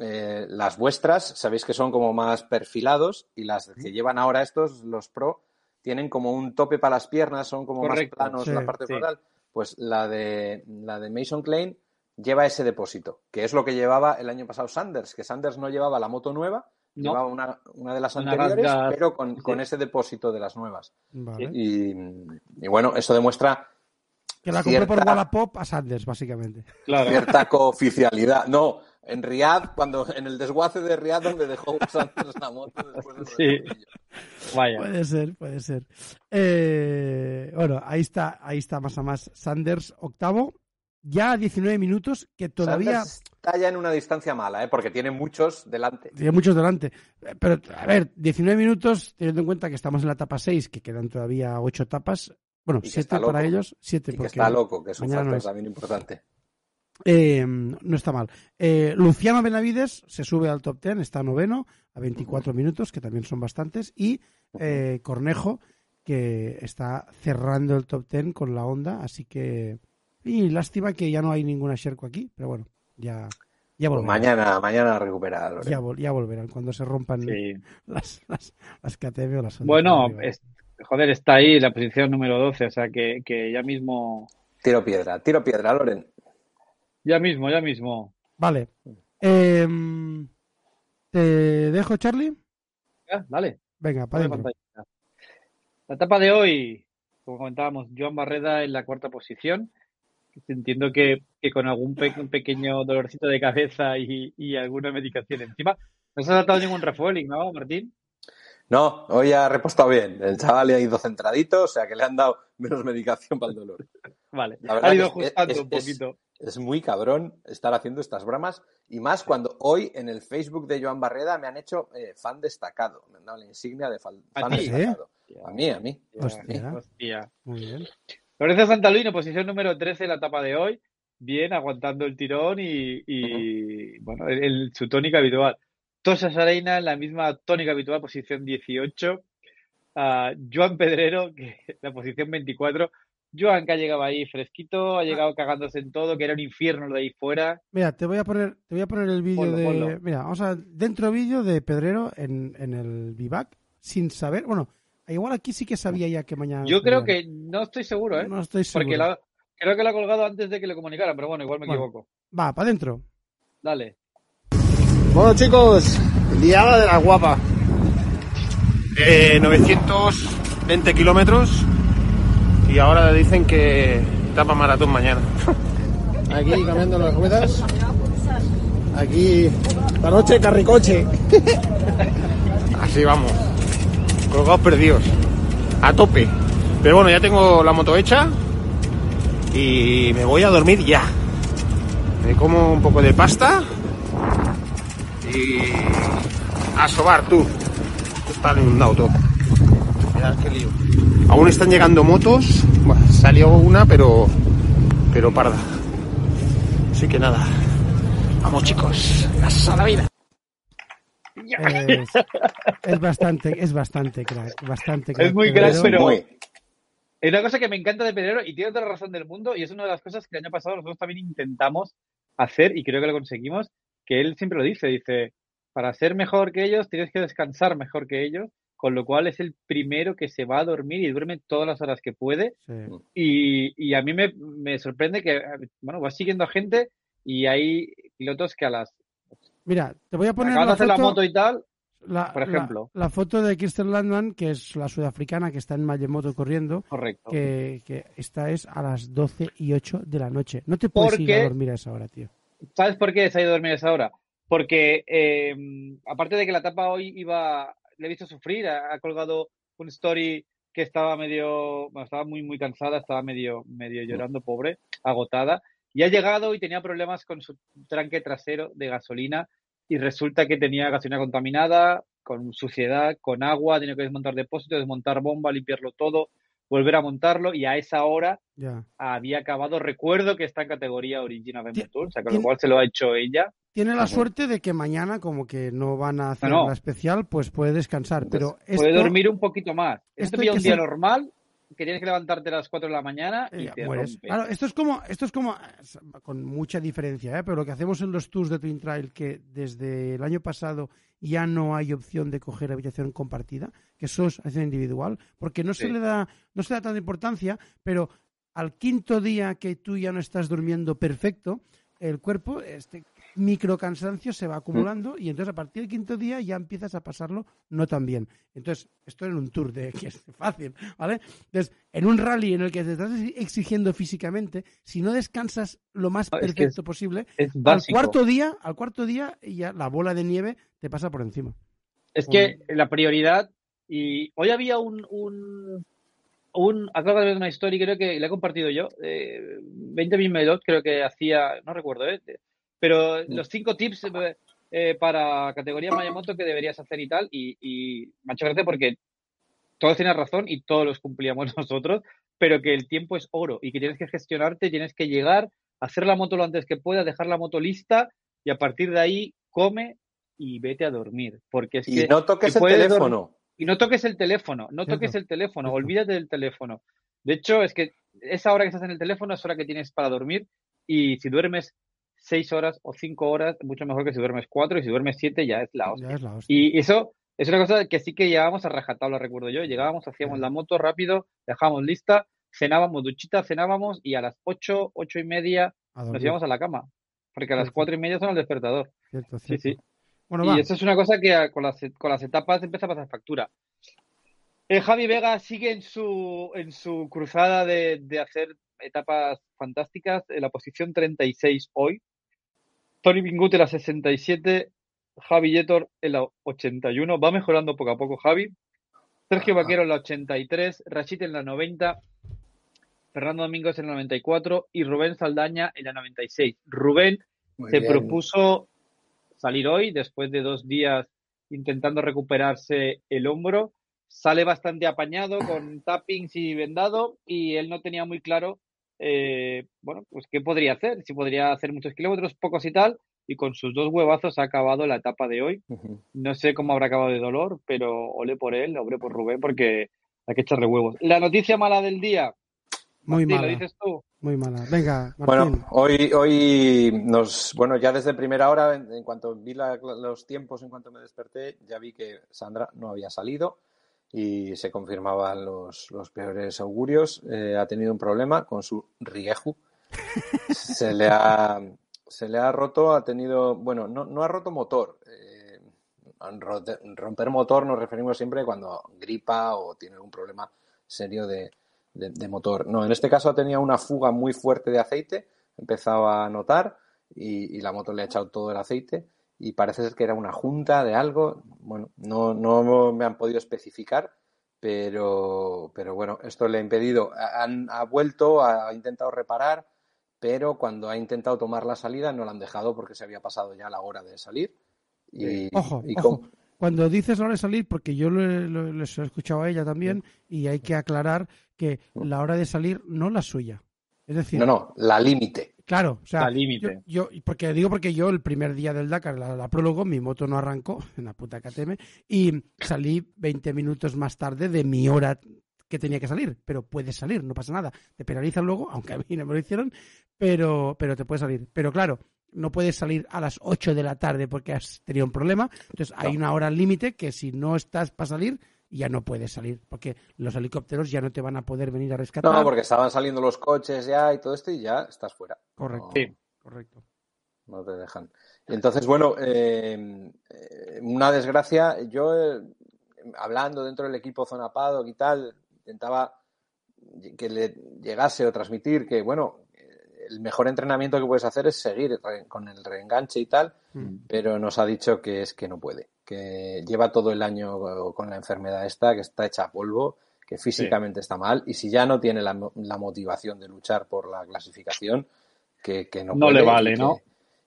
eh, las vuestras, sabéis que son como más perfilados y las que llevan ahora estos, los Pro, tienen como un tope para las piernas, son como Correcto, más planos sí, la parte frontal. Pues la de, la de Mason Klein lleva ese depósito, que es lo que llevaba el año pasado Sanders, que Sanders no llevaba la moto nueva, No. llevaba una, una de las Una anteriores, pero con, sí. con ese depósito de las nuevas. Vale. Y, y bueno, eso demuestra Que la compró por cierta- Wallapop a Sanders, básicamente. Claro. cierta cooficialidad. No, en Riyadh, cuando en el desguace de Riyadh donde dejó Sanders la moto después del Sí. Vaya. Puede ser, puede ser. Eh, bueno, ahí está, ahí está más a más Sanders, octavo. Ya a 19 minutos, que todavía Sanders está ya en una distancia mala, ¿eh? porque tiene muchos delante. tiene muchos delante. Pero, a ver, 19 minutos, teniendo en cuenta que estamos en la etapa 6, que quedan todavía 8 etapas. Bueno, Y que 7 está para loco. ellos, 7 Y que porque está loco, que es un no factor es. también importante. Eh, no está mal. Eh, Luciano Benavides se sube al top 10, está noveno, a 24 minutos, que también son bastantes. Y eh, Cornejo, que está cerrando el top 10 con la onda, así que. Y lástima que ya no hay ninguna Sherco aquí, pero bueno, ya, ya Pues volverán. mañana, mañana recupera Loren. Ya, vol- ya volverán cuando se rompan Sí. las, las, las KTM o las Bueno, es- joder, está ahí la posición número 12, o sea que, que ya mismo. Tiro piedra, tiro piedra, Loren. Ya mismo, ya mismo. Vale. Em, ¿Te dejo, Charlie? Ya, dale. Venga, para pantalla. La etapa de hoy, como comentábamos, Joan Barreda en la cuarta posición. Entiendo que, que con algún pe- un pequeño dolorcito de cabeza y, y alguna medicación encima. No se ha tratado ningún refueling, ¿no, Martín? No, hoy ha repostado bien. El chaval le ha ido centradito, o sea que le han dado menos medicación para el dolor. Vale, ha ido es- ajustando es- un poquito. Es muy cabrón estar haciendo estas bromas y más cuando hoy en el Facebook de Joan Barreda me han hecho eh, fan destacado. Me han dado la insignia de fan, ¿A fan ti? destacado. A mí, a mí. Hostia. Hostia. Muy bien. Lorenzo Santalino, posición número 13 en la etapa de hoy. Bien, aguantando el tirón y, y, bueno, el, el- su tónica habitual. Tosa Sareina en la misma tónica habitual, posición 18. Ah, Joan Pedrero, que la posición 24. Joan, que ha llegado ahí fresquito, ha llegado cagándose en todo, que era un infierno lo de ahí fuera. Mira, te voy a poner, te voy a poner el vídeo de. ponlo. Mira, vamos a dentro vídeo de Pedrero en, en el vivac, sin saber. Bueno, igual aquí sí que sabía ya que mañana. Yo creo que no estoy seguro, ¿eh? No estoy seguro. Porque la- creo que lo ha colgado antes de que le comunicaran, pero bueno, igual me Bueno. equivoco. Va, para adentro. Dale. Bueno chicos, liada de la guapa. Eh, 920 kilómetros y ahora dicen que etapa maratón mañana. Aquí cambiando las ruedas. Aquí esta noche carricoche. Así vamos. Colgados perdidos. A tope. Pero bueno, ya tengo la moto hecha y me voy a dormir ya. Me como un poco de pasta y a sobar tú. Está inundado todo. Mirad qué lío. Aún están llegando motos. Bueno, salió una, pero pero parda. Así que nada. Vamos chicos. A la vida. Es, es bastante, es bastante crack, bastante crack. Es muy crack, pero- Muy. Es una cosa que me encanta de Pedrero y tiene toda la razón del mundo y es una de las cosas que el año pasado nosotros también intentamos hacer y creo que lo conseguimos, que él siempre lo dice, dice, para ser mejor que ellos tienes que descansar mejor que ellos, con lo cual es el primero que se va a dormir y duerme todas las horas que puede Sí. y, y a mí me, me sorprende que, bueno, vas siguiendo a gente y hay pilotos que a las... Mira, te voy a poner la foto, moto y tal, la- por ejemplo. La, foto de Kirsten Landman, que es la sudafricana que está en Mayemoto corriendo, correcto. que, que esta es a las 12 y 8 de la noche. No te puedes ir a dormir a esa hora, tío. ¿Sabes por qué se ha ido a dormir a esa hora? Porque eh, aparte de que la etapa hoy iba, le he visto sufrir, ha, ha colgado un story que estaba medio, bueno, estaba muy muy cansada, estaba medio medio llorando, pobre, agotada, y ha llegado y tenía problemas con su tranque trasero de gasolina y resulta que tenía gasolina contaminada, con suciedad, con agua, tenido que desmontar depósito, desmontar bomba, limpiarlo todo, volver a montarlo y a esa hora Ya. había acabado. Recuerdo que está en categoría Original Ti- Adventure, o sea, con lo cual se lo ha hecho ella. Tiene la suerte de que mañana, como que no van a hacer No, no. la especial, pues puede descansar. Pero Puede esto, dormir un poquito más. esto Esto pilla un día ser- normal, que tienes que levantarte a las 4 de la mañana y eh, te mueres. rompe. Claro, esto es como, esto es como, con mucha diferencia, ¿eh? pero lo que hacemos en los tours de Twin Trail, que desde el año pasado ya no hay opción de coger habitación compartida, que eso es habitación individual, porque no se le da, no se le da tanta importancia, pero al quinto día que tú ya no estás durmiendo perfecto, el cuerpo, este micro cansancio se va acumulando y entonces a partir del quinto día ya empiezas a pasarlo no tan bien. Entonces, esto en un tour de que es fácil, ¿vale? Entonces, en un rally en el que te estás exigiendo físicamente, si no descansas lo más No, es que perfecto posible, Es al cuarto día, al cuarto día ya la bola de nieve te pasa por encima. Es que la prioridad, y hoy había un, un, un acabo de ver una historia, creo que la he compartido yo, eh, 20 Melot, creo que hacía, no recuerdo, ¿eh? Pero los cinco tips eh, eh, para categoría Mayamoto que deberías hacer y tal, y, y me ha hecho gracia porque todos tienen razón y todos los cumplíamos nosotros, pero que el tiempo es oro y que tienes que gestionarte, tienes que llegar, hacer la moto lo antes que puedas, dejar la moto lista y a partir de ahí come y vete a dormir, porque es Y que no toques el teléfono. y no toques el teléfono, no toques el teléfono, olvídate del teléfono. De hecho, es que esa hora que estás en el teléfono es hora que tienes para dormir y si duermes seis horas o cinco horas, mucho mejor que si duermes cuatro y si duermes siete ya es la hostia. Ya es la hostia. Y eso es una cosa que sí que llegábamos a rajatabla, recuerdo yo. Llegábamos, hacíamos la moto rápido, dejábamos lista, cenábamos duchita, cenábamos y a las ocho, ocho y media nos íbamos a la cama. Porque a las Cierto. cuatro y media son el despertador. Cierto, Sí, cierto. sí. Bueno, Y va. eso es una cosa que con las, con las etapas empieza a pasar factura. Eh, Javi Vega sigue en su, en su cruzada de, de hacer etapas fantásticas. En la posición 36 hoy. Tony Bingut en la 67. Javi Yetor en la 81. Va mejorando poco a poco Javi. Sergio Vaquero en la 83. Rashid en la 90. Fernando Domingos en la 94. Y Rubén Saldaña en la 96. Rubén Muy se bien. propuso salir hoy después de dos días intentando recuperarse el hombro. Sale bastante apañado con tappings y vendado y él no tenía muy claro, eh, bueno, pues qué podría hacer, si podría hacer muchos kilómetros, pocos y tal, y con sus dos huevazos ha acabado la etapa de hoy. No sé cómo habrá acabado de dolor, pero ole por él, ole por Rubén, porque hay que echarle huevos. La noticia mala del día, Muy Martín, mala. ¿lo dices tú? Muy mala. Venga, Martín. Bueno, hoy, hoy nos, bueno, ya desde primera hora, en, en cuanto vi la- los tiempos, en cuanto me desperté, ya vi que Sandra no había salido y se confirmaban los, los peores augurios. Eh, ha tenido un problema con su Rieju. Se le ha, se le ha roto, ha tenido, bueno, no, no ha roto motor. Eh, romper motor nos referimos siempre cuando gripa o tiene algún problema serio de, de- de motor. No, en este caso tenía una fuga muy fuerte de aceite, empezaba a notar y, y la moto le ha echado todo el aceite y parece ser que era una junta de algo. Bueno, no, no me han podido especificar, pero, pero bueno, esto le ha impedido. Ha, han- ha vuelto, ha intentado reparar, pero cuando ha intentado tomar la salida no la han dejado porque se había pasado ya la hora de salir. Y, Ojo, y ojo. con- Cuando dices la hora de salir, porque yo lo, he- lo- les he escuchado a ella también, y hay que aclarar que la hora de salir no la suya. Es decir, no, no, la límite. Claro, o sea, límite. Yo, yo- porque digo porque yo el primer día del Dakar, la, la prólogo, mi moto no arrancó, en la puta KTM, y salí 20 minutos más tarde de mi hora que tenía que salir, pero puedes salir, no pasa nada. Te penalizan luego, aunque a mí no me lo hicieron, pero, pero te puedes salir. Pero claro, no puedes salir a las 8 de la tarde porque has tenido un problema. Entonces hay una hora límite que si no estás para salir, ya no puedes salir, porque los helicópteros ya no te van a poder venir a rescatar. No, porque estaban saliendo los coches ya y todo esto y ya estás fuera. Correcto. No, Sí. Correcto. no te dejan. Y entonces, bueno, eh, eh, una desgracia. Yo, eh, hablando dentro del equipo Zona Paddock y tal, intentaba que le llegase o transmitir que, bueno, el mejor entrenamiento que puedes hacer es seguir con el reenganche y tal, Mm. pero nos ha dicho que es que no puede, que lleva todo el año con la enfermedad esta, que está hecha polvo, que físicamente está mal, y si ya no tiene la, la motivación de luchar por la clasificación, que, que no, No puede le vale, que- ¿no?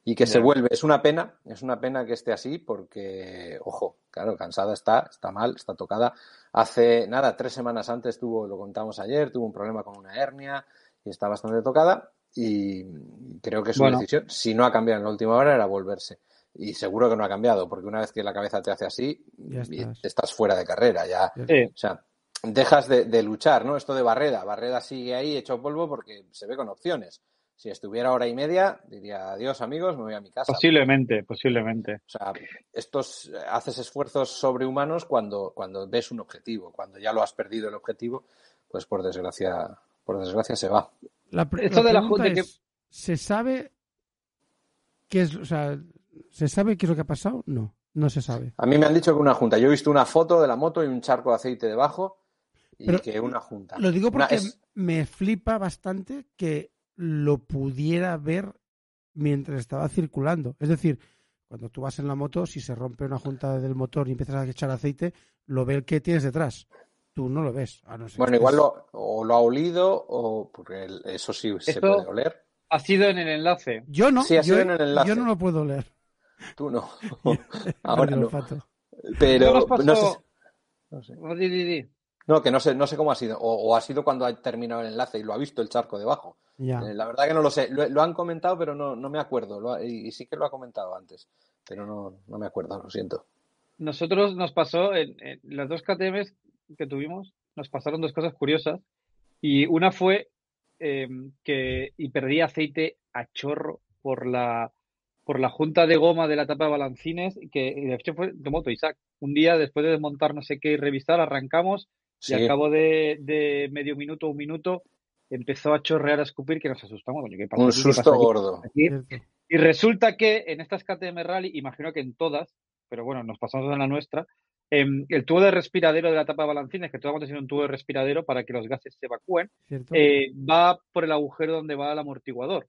Y que se vuelve, es una pena, es una pena que esté así porque, ojo, claro, cansada está, está mal, está tocada. Hace, nada, tres semanas antes tuvo, lo contamos ayer, tuvo un problema con una hernia y está bastante tocada y creo que su Bueno. decisión, si no ha cambiado en la última hora, era volverse. Y seguro que no ha cambiado, porque una vez que la cabeza te hace así, Ya estás. estás fuera de carrera, ya. Sí. O sea, dejas de, de luchar, ¿no? Esto de Barreda. Barreda sigue ahí hecho polvo porque se ve con opciones. Si estuviera hora y media, diría adiós amigos, me voy a mi casa. Posiblemente, posiblemente. O sea, estos haces esfuerzos sobrehumanos cuando, cuando ves un objetivo. Cuando ya lo has perdido el objetivo, pues por desgracia, por desgracia se va. La, Esto la de la pregunta Junta que- es, ¿se sabe qué es, o sea, ¿se sabe qué es lo que ha pasado? No, no se sabe. A mí me han dicho que una junta. Yo he visto una foto de la moto y un charco de aceite debajo y Pero que una junta. Lo digo Una- porque es- me flipa bastante que lo pudiera ver mientras estaba circulando. Es decir, cuando tú vas en la moto, si se rompe una junta del motor y empiezas a echar aceite, lo ve el que tienes detrás. Tú no lo ves. a no ser Bueno, que igual estés- lo, o lo ha olido o porque el- eso sí se Esto- puede oler. Ha sido en el enlace. Yo no, Sí, ha yo, sido en el enlace. yo no lo puedo leer. Tú no. Ahora no. olfato. ¿Qué Pero no sé. No sé. Di, di, di. No, que no sé, no sé cómo ha sido. O, o ha sido cuando ha terminado el enlace y lo ha visto el charco debajo. Ya. Eh, la verdad que no lo sé. Lo, lo han comentado, pero no, no me acuerdo. Lo ha- y, y sí que lo ha comentado antes. Pero no, no me acuerdo, lo siento. Nosotros nos pasó, en, en las dos KTMs que tuvimos, nos pasaron dos cosas curiosas. Y una fue eh, que y perdí aceite a chorro por la por la junta de goma de la tapa de balancines, que de hecho fue de moto Isaac. Un día después de desmontar no sé qué y revisar, arrancamos Sí. y al cabo de, de medio minuto, un minuto, empezó a chorrear, a escupir, que nos asustamos. Coño, ¿qué pasa Un aquí? ¿Qué pasa susto gordo. Aquí y resulta que en estas KTM Rally, imagino que en todas, pero bueno, nos pasamos en la nuestra, em, el tubo de respiradero de la tapa de balancines, que todas hemos tenido un tubo de respiradero para que los gases se evacúen, cierto. eh, va por el agujero donde va el amortiguador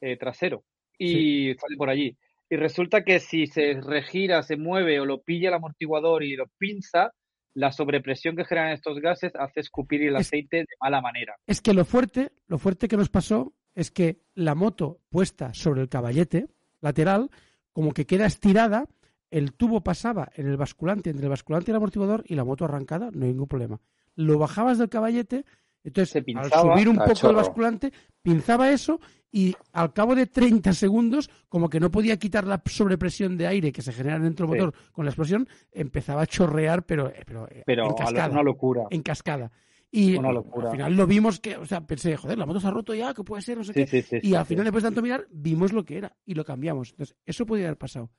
eh, trasero y sale por allí. Y resulta que si se regira, se mueve o lo pilla el amortiguador y lo pinza, la sobrepresión que generan estos gases hace escupir el Es- aceite de mala manera. Es que lo fuerte, lo fuerte que nos pasó es que la moto puesta sobre el caballete lateral, como que queda estirada, el tubo pasaba en el basculante, entre el basculante y el amortiguador, y la moto arrancada, no hay ningún problema. Lo bajabas del caballete, entonces Se al subir un poco el basculante, pinzaba eso y al cabo de 30 segundos, como que no podía quitar la sobrepresión de aire que se genera dentro del Sí. motor con la explosión, empezaba a chorrear, pero, eh, pero, eh, Pero en a lo- cascada una locura. en cascada. Y Una locura. al final lo vimos que, o sea, pensé, joder, la moto se ha roto ya, que puede ser, no sé Sí, qué. sí, y al final, después de tanto mirar, vimos lo que era y lo cambiamos. Entonces, eso podría haber pasado.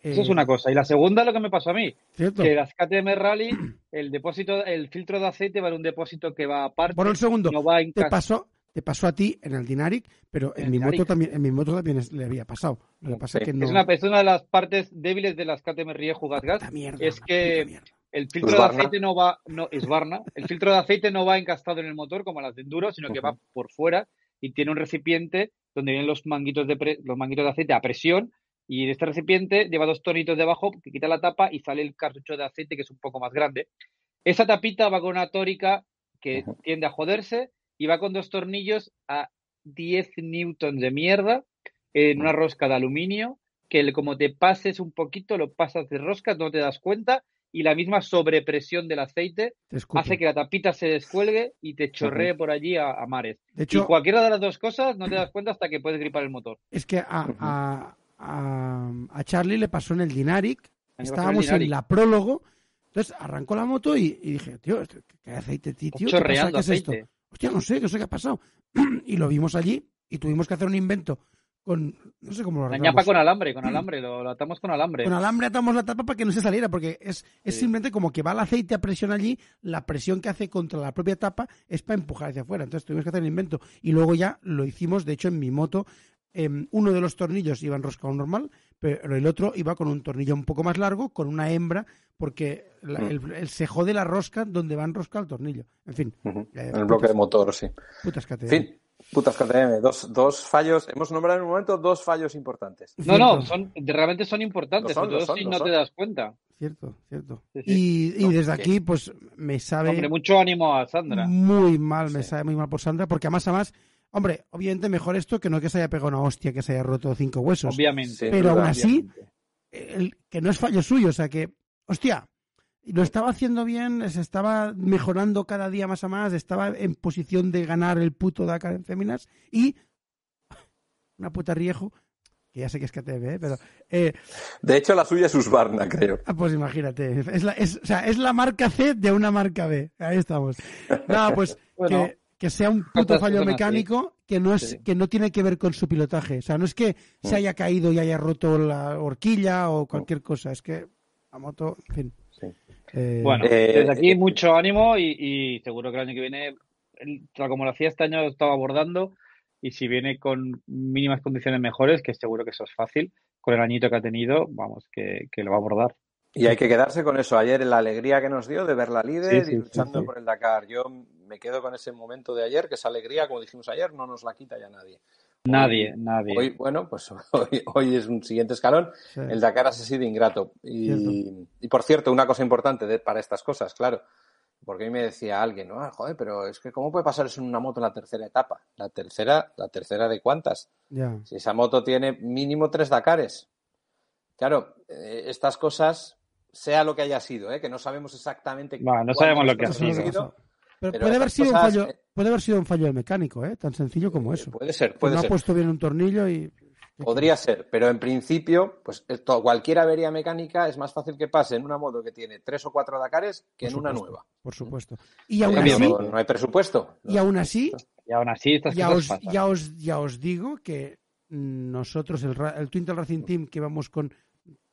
Eso es Eh, una cosa. Y la segunda, lo que me pasó a mí, ¿Cierto? que las KTM Rally, el depósito, el filtro de aceite va en un depósito que va aparte. Por un segundo, no va en ¿te pasó, te pasó a ti en el Dinaric, pero en, En mi Dinaric. moto también, en mi moto también es- le había pasado. Lo que pasa Sí. es que no. Es, una, es una de las partes débiles de las KTM mierda, es que. El filtro de aceite no va, no, es Varna. El filtro de aceite no va encastado en el motor como las de enduro, sino que va por fuera y tiene un recipiente donde vienen los manguitos de pre- los manguitos de aceite a presión y en este recipiente lleva dos tornitos debajo que quita la tapa y sale el cartucho de aceite que es un poco más grande. Esa tapita va con una tórica que tiende a joderse y va con dos tornillos a 10 newtons de mierda en una rosca de aluminio que el- como te pases un poquito, lo pasas de rosca, no te das cuenta y la misma sobrepresión del aceite hace que la tapita se descuelgue y te chorree por allí a, a mares. De Y hecho, cualquiera de las dos cosas no te das cuenta hasta que puedes gripar el motor. es que a, a, a- a Charlie le pasó en el Dinaric. el Estábamos en, la prólogo. Entonces arrancó la moto y, y dije, tío, ¿qué aceite, tío? ¿Qué pasa? Chorreando ¿Qué es esto? aceite. Hostia, no sé, no sé qué ha pasado. y lo vimos allí y tuvimos que hacer un invento con, no sé cómo lo La ñapa con alambre, con alambre, lo, lo atamos con alambre. Con alambre atamos la tapa para que no se saliera, porque es, es Sí. simplemente como que va el aceite a presión allí, la presión que hace contra la propia tapa es para empujar hacia afuera. Entonces tuvimos que hacer el invento. Y luego ya lo hicimos, de hecho, en mi moto, em, uno de los tornillos iba enroscado normal, pero el otro iba con un tornillo un poco más largo, con una hembra, porque la- Mm. el, el- se jode la rosca donde va enroscado el tornillo. En fin. Eh, En el bloque de motor, sí. putas En KTM. fin, putas KTM. Dos, dos fallos. Hemos nombrado en un momento dos fallos importantes. No, no, son, realmente son importantes, son, sobre todo son, si no son. te das cuenta. Cierto, cierto. Sí, sí. Y, y No, desde aquí, pues me sabe... Hombre, mucho ánimo a Sandra. Muy mal, me Sí. sabe muy mal por Sandra, porque además, además, hombre, obviamente mejor esto que no que se haya pegado una hostia, que se haya roto cinco huesos. Obviamente. Pero aún así, el, que no es fallo suyo, o sea que, hostia, lo estaba haciendo bien, se estaba mejorando cada día más a más, estaba en posición de ganar el puto Dakar en féminas y una puta Riejo, que ya sé que es KTM, ¿eh? pero eh, De hecho, la suya es Husqvarna, creo. Ah, pues imagínate. Es la, es, o sea, es la marca C de una marca B. Ahí estamos. Nada, pues Bueno, que, que sea un puto fallo así. mecánico que no es Sí. que no tiene que ver con su pilotaje. O sea, no es que se haya caído y haya roto la horquilla o cualquier cosa. Es que la moto, en fin. Sí. Eh, Bueno, Eh, desde aquí eh, mucho ánimo y, y seguro que el año que viene, el- como lo hacía este año, lo estaba abordando y si viene con mínimas condiciones mejores, que seguro que eso es fácil, con el añito que ha tenido, vamos, que, que lo va a abordar. Y hay que quedarse con eso. Ayer, la alegría que nos dio de verla líder Sí, y luchando sí, sí. por el Dakar. Yo me quedo con ese momento de ayer, que esa alegría, como dijimos ayer, no nos la quita ya nadie. Hoy- Nadie, nadie. Hoy, bueno, pues hoy, hoy es un siguiente escalón. sí. El Dakar ha sido ingrato. Y, y por cierto, una cosa importante de- para estas cosas, claro, porque hoy me decía alguien, no, joder, pero es que ¿cómo puede pasar eso en una moto en la tercera etapa? La tercera, la tercera de cuántas? Ya. Si esa moto tiene mínimo tres Dakares. Claro, eh, estas cosas, sea lo que haya sido, ¿eh? que no sabemos exactamente. Va, no sabemos lo que ha sido. Pero, Pero puede haber sido un cosas, fallo, eh, puede haber sido un fallo del mecánico, ¿eh? Tan sencillo como eso. Puede ser, puede no ser. ha puesto bien un tornillo y Podría ser, pero en principio, pues esto, cualquier avería mecánica es más fácil que pase en una moto que tiene tres o cuatro Dakares que Por en una supuesto. nueva. por supuesto. Y aún así, no hay presupuesto. y aún así, Y aún así, estas ya cosas os, pasan. ya os, ya os digo que nosotros, el, el Twintel Racing Team, que vamos con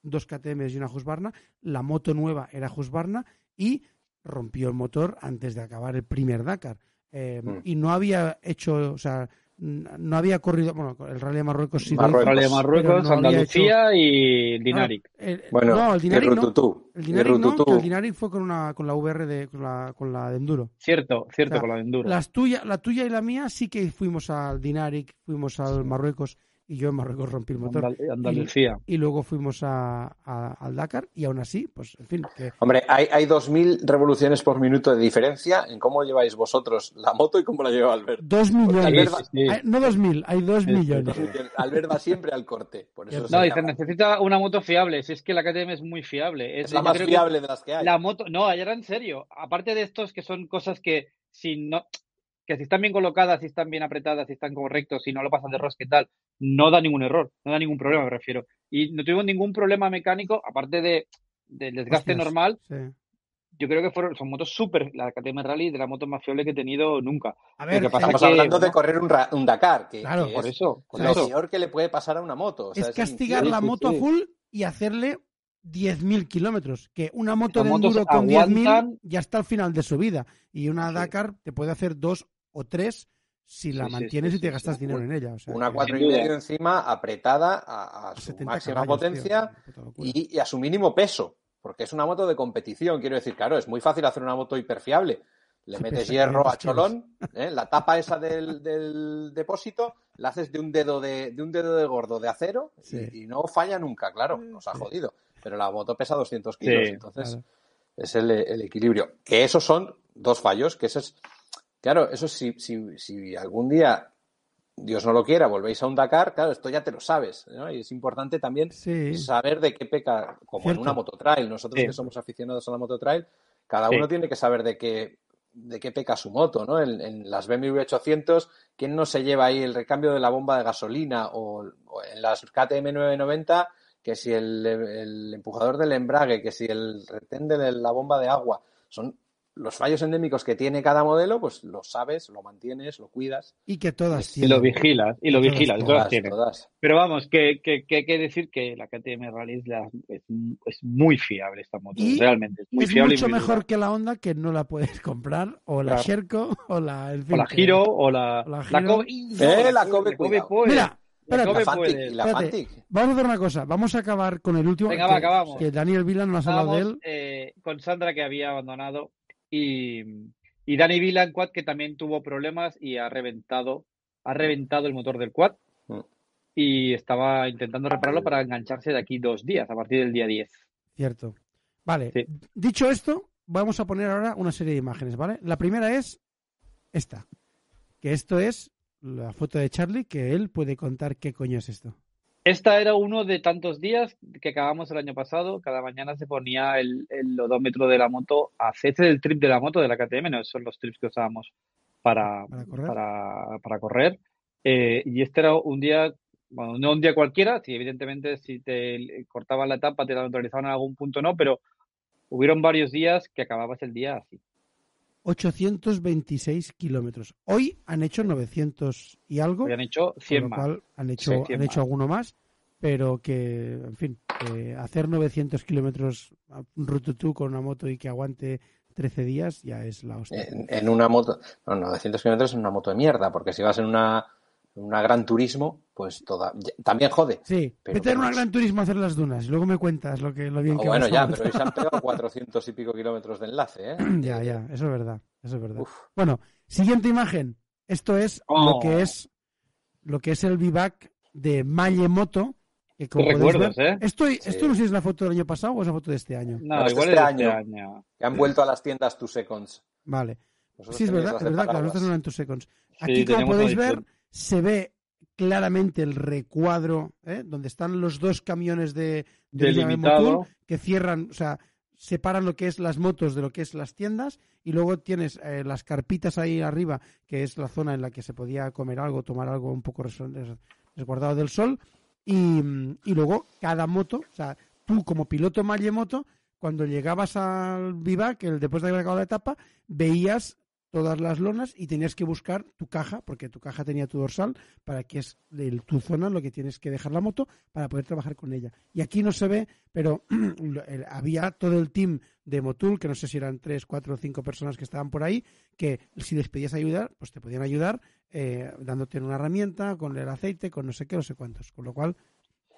dos KTM y una Husqvarna, la moto nueva era Husqvarna y rompió el motor antes de acabar el primer Dakar. Eh, Mm. Y no había hecho, o sea, no había corrido, bueno, el Rally de Marruecos sí lo Marruecos. hizo, Rally de Marruecos, no Andalucía y Dinaric. Ah, el- Bueno, no, el Dinaric no. Rututú. El Dinaric no, Rututú. el Dinaric fue con, una, con la VR, de, con, la, con la de Enduro. Cierto, cierto, O sea, con la de Enduro. Las tuya, la tuya y la mía sí que fuimos al Dinaric, fuimos al Marruecos y yo en Marruecos rompí el motor. Andal- Andalucía. Y luego fuimos a, a- al Dakar y aún así, pues en fin, que Hombre, hay, hay 2.000 revoluciones por minuto de diferencia en cómo lleváis vosotros la moto y cómo la lleva Albert. dos millones. Albert Sí, sí, sí. Hay- no dos mil, hay dos Sí, sí, millones. sí. Albert va siempre al corte. Por eso No, dice, necesita una moto fiable. Si es que la KTM es muy fiable. es la más fiable de las que hay. La moto, no, ayer era en serio. Aparte de estos que son cosas que si no, que si están bien colocadas, si están bien apretadas, si están correctos, si no lo pasan de rosca y tal, no da ningún error, no da ningún problema, me refiero. Y no tuvimos ningún problema mecánico, aparte de del desgaste Hostias. normal. Sí. Yo creo que fueron, son motos súper, la KTM Rally, de la moto más fiable que he tenido nunca. A ver, Lo que pasa Estamos que, hablando de correr un, ra- un Dakar, que, Claro, que Por es eso, por lo eso. peor que le puede pasar a una moto. O sea, es castigar la moto a sí. full y hacerle 10.000 kilómetros. Que una moto Las de motos enduro con aguantan- 10.000 ya está al final de su vida. Y una Sí. Dakar te puede hacer dos o tres si la Sí, mantienes sí, y te gastas sí. dinero en ella. O sea, Una cuatro y medio encima apretada a, a a su 70 máxima caballos, potencia y, y a su mínimo peso, porque es una moto de competición. Quiero decir, claro, es muy fácil hacer una moto hiperfiable. Le Sí, metes hierro 500 a cholón, ¿eh? la tapa esa del, del depósito, la haces de un dedo de, de un dedo de gordo de acero y- Sí. y, no falla nunca, claro, nos ha Sí. jodido. Pero la moto pesa 200 kilos, Sí, entonces claro. es el, el equilibrio. Que esos son dos fallos, que eso es, claro, eso si, si, si algún día, Dios no lo quiera, volvéis a un Dakar, claro, esto ya te lo sabes, ¿no? Y es importante también Sí, saber de qué peca, como Cierto. en una mototrail, nosotros Sí. que somos aficionados a la mototrail, cada Sí. uno tiene que saber de qué, de qué peca su moto, ¿no? En, en las BMW 800, ¿quién no se lleva ahí el recambio de la bomba de gasolina? O, o en las KTM 990, que si el, el empujador del embrague, que si el retén de la bomba de agua, son los fallos endémicos que tiene cada modelo, pues lo sabes, lo mantienes, lo cuidas. y que todas Y lo tienen. vigilas, y lo Todas, vigilas, todas, Todas, tienen. todas. Pero vamos, que, que, que hay que decir que la KTM Rally es, la- es, es muy fiable esta moto, Y realmente. Es muy es fiable mucho y muy mejor dura. que la Honda que no la puedes comprar, o la Claro. Sherco, o la, en O fin, la que- Giro, o la, o la la Giro. Kobe. ¡Y no, Eh, la Kobe, la cuidado. puede. Mira, La espérate. La Kobe Fantic, y la Espérate. Vamos a hacer una cosa, vamos a acabar con el último. Venga, que, va, acabamos. que Daniel Vila no nos ha hablado de él. eh, con Sandra que había abandonado y, y Dani Vila en quad que también tuvo problemas y ha reventado, ha reventado el motor del quad Mm. y estaba intentando repararlo para engancharse de aquí dos días, a partir del día 10. Cierto. Vale, Sí. dicho esto, vamos a poner ahora una serie de imágenes, ¿vale? La primera es esta, que esto es la foto de Charlie, que él puede contar qué coño es esto. Esta era uno de tantos días que acabamos el año pasado. Cada mañana se ponía el, el odómetro de la moto a hacerse del trip de la moto de la KTM, no son los trips que usábamos para, Para correr. para, para correr. Eh, y este era un día, bueno, no un día cualquiera, sí, evidentemente si te cortaban la etapa, te la neutralizaban en algún punto, no, pero hubieron varios días que acababas el día así. 826 kilómetros. Hoy han hecho 900 y algo, Habían hecho con 100 lo más. han hecho, Sí, 100 han hecho más. alguno más, pero que, en fin, que hacer 900 kilómetros a Rututu con una moto y que aguante 13 días ya es la hostia. En, en una moto, no, 900 kilómetros en una moto de mierda, porque si vas en una, una gran turismo, pues toda, ya- también jode. Sí, pero bueno, una gran turismo a hacer las dunas y luego me cuentas lo que lo bien Ah, que bueno, ya, a pero hoy se han pegado 400 y pico kilómetros de enlace, ¿eh? ya, ya, eso es verdad, eso es verdad. Uf. Bueno, siguiente imagen. Esto es Oh. lo que es lo que es el vivac de Mallemoto. Que ¿Qué como podéis recuerdos, ver, eh? Esto, esto no sé si es la foto del año pasado o es la foto de este año. No, Pero este igual este es este año. año. Que han vuelto a las tiendas Two Seconds. Vale. Vosotros Sí, es verdad, es verdad, claro, no eran tus seconds. Sí, Aquí, como tenemos podéis ver. Se ve claramente el recuadro, ¿eh? donde están los dos camiones de, de. Motul que cierran, o sea, separan lo que es las motos de lo que es las tiendas y luego tienes eh, las carpitas ahí arriba, que es la zona en la que se podía comer algo, tomar algo un poco res- res- resguardado del sol y, y luego cada moto, o sea, tú como piloto Mallemoto, cuando llegabas al vivac, el, después de haber acabado la etapa, veías todas las lonas y tenías que buscar tu caja, porque tu caja tenía tu dorsal, para que es de tu zona lo que tienes que dejar la moto para poder trabajar con ella. Y aquí no se ve, pero había todo el team de Motul, que no sé si eran tres, cuatro o cinco personas que estaban por ahí, que si les pedías ayudar, pues te podían ayudar eh, dándote una herramienta, con el aceite, con no sé qué, no sé cuántos. Con lo cual,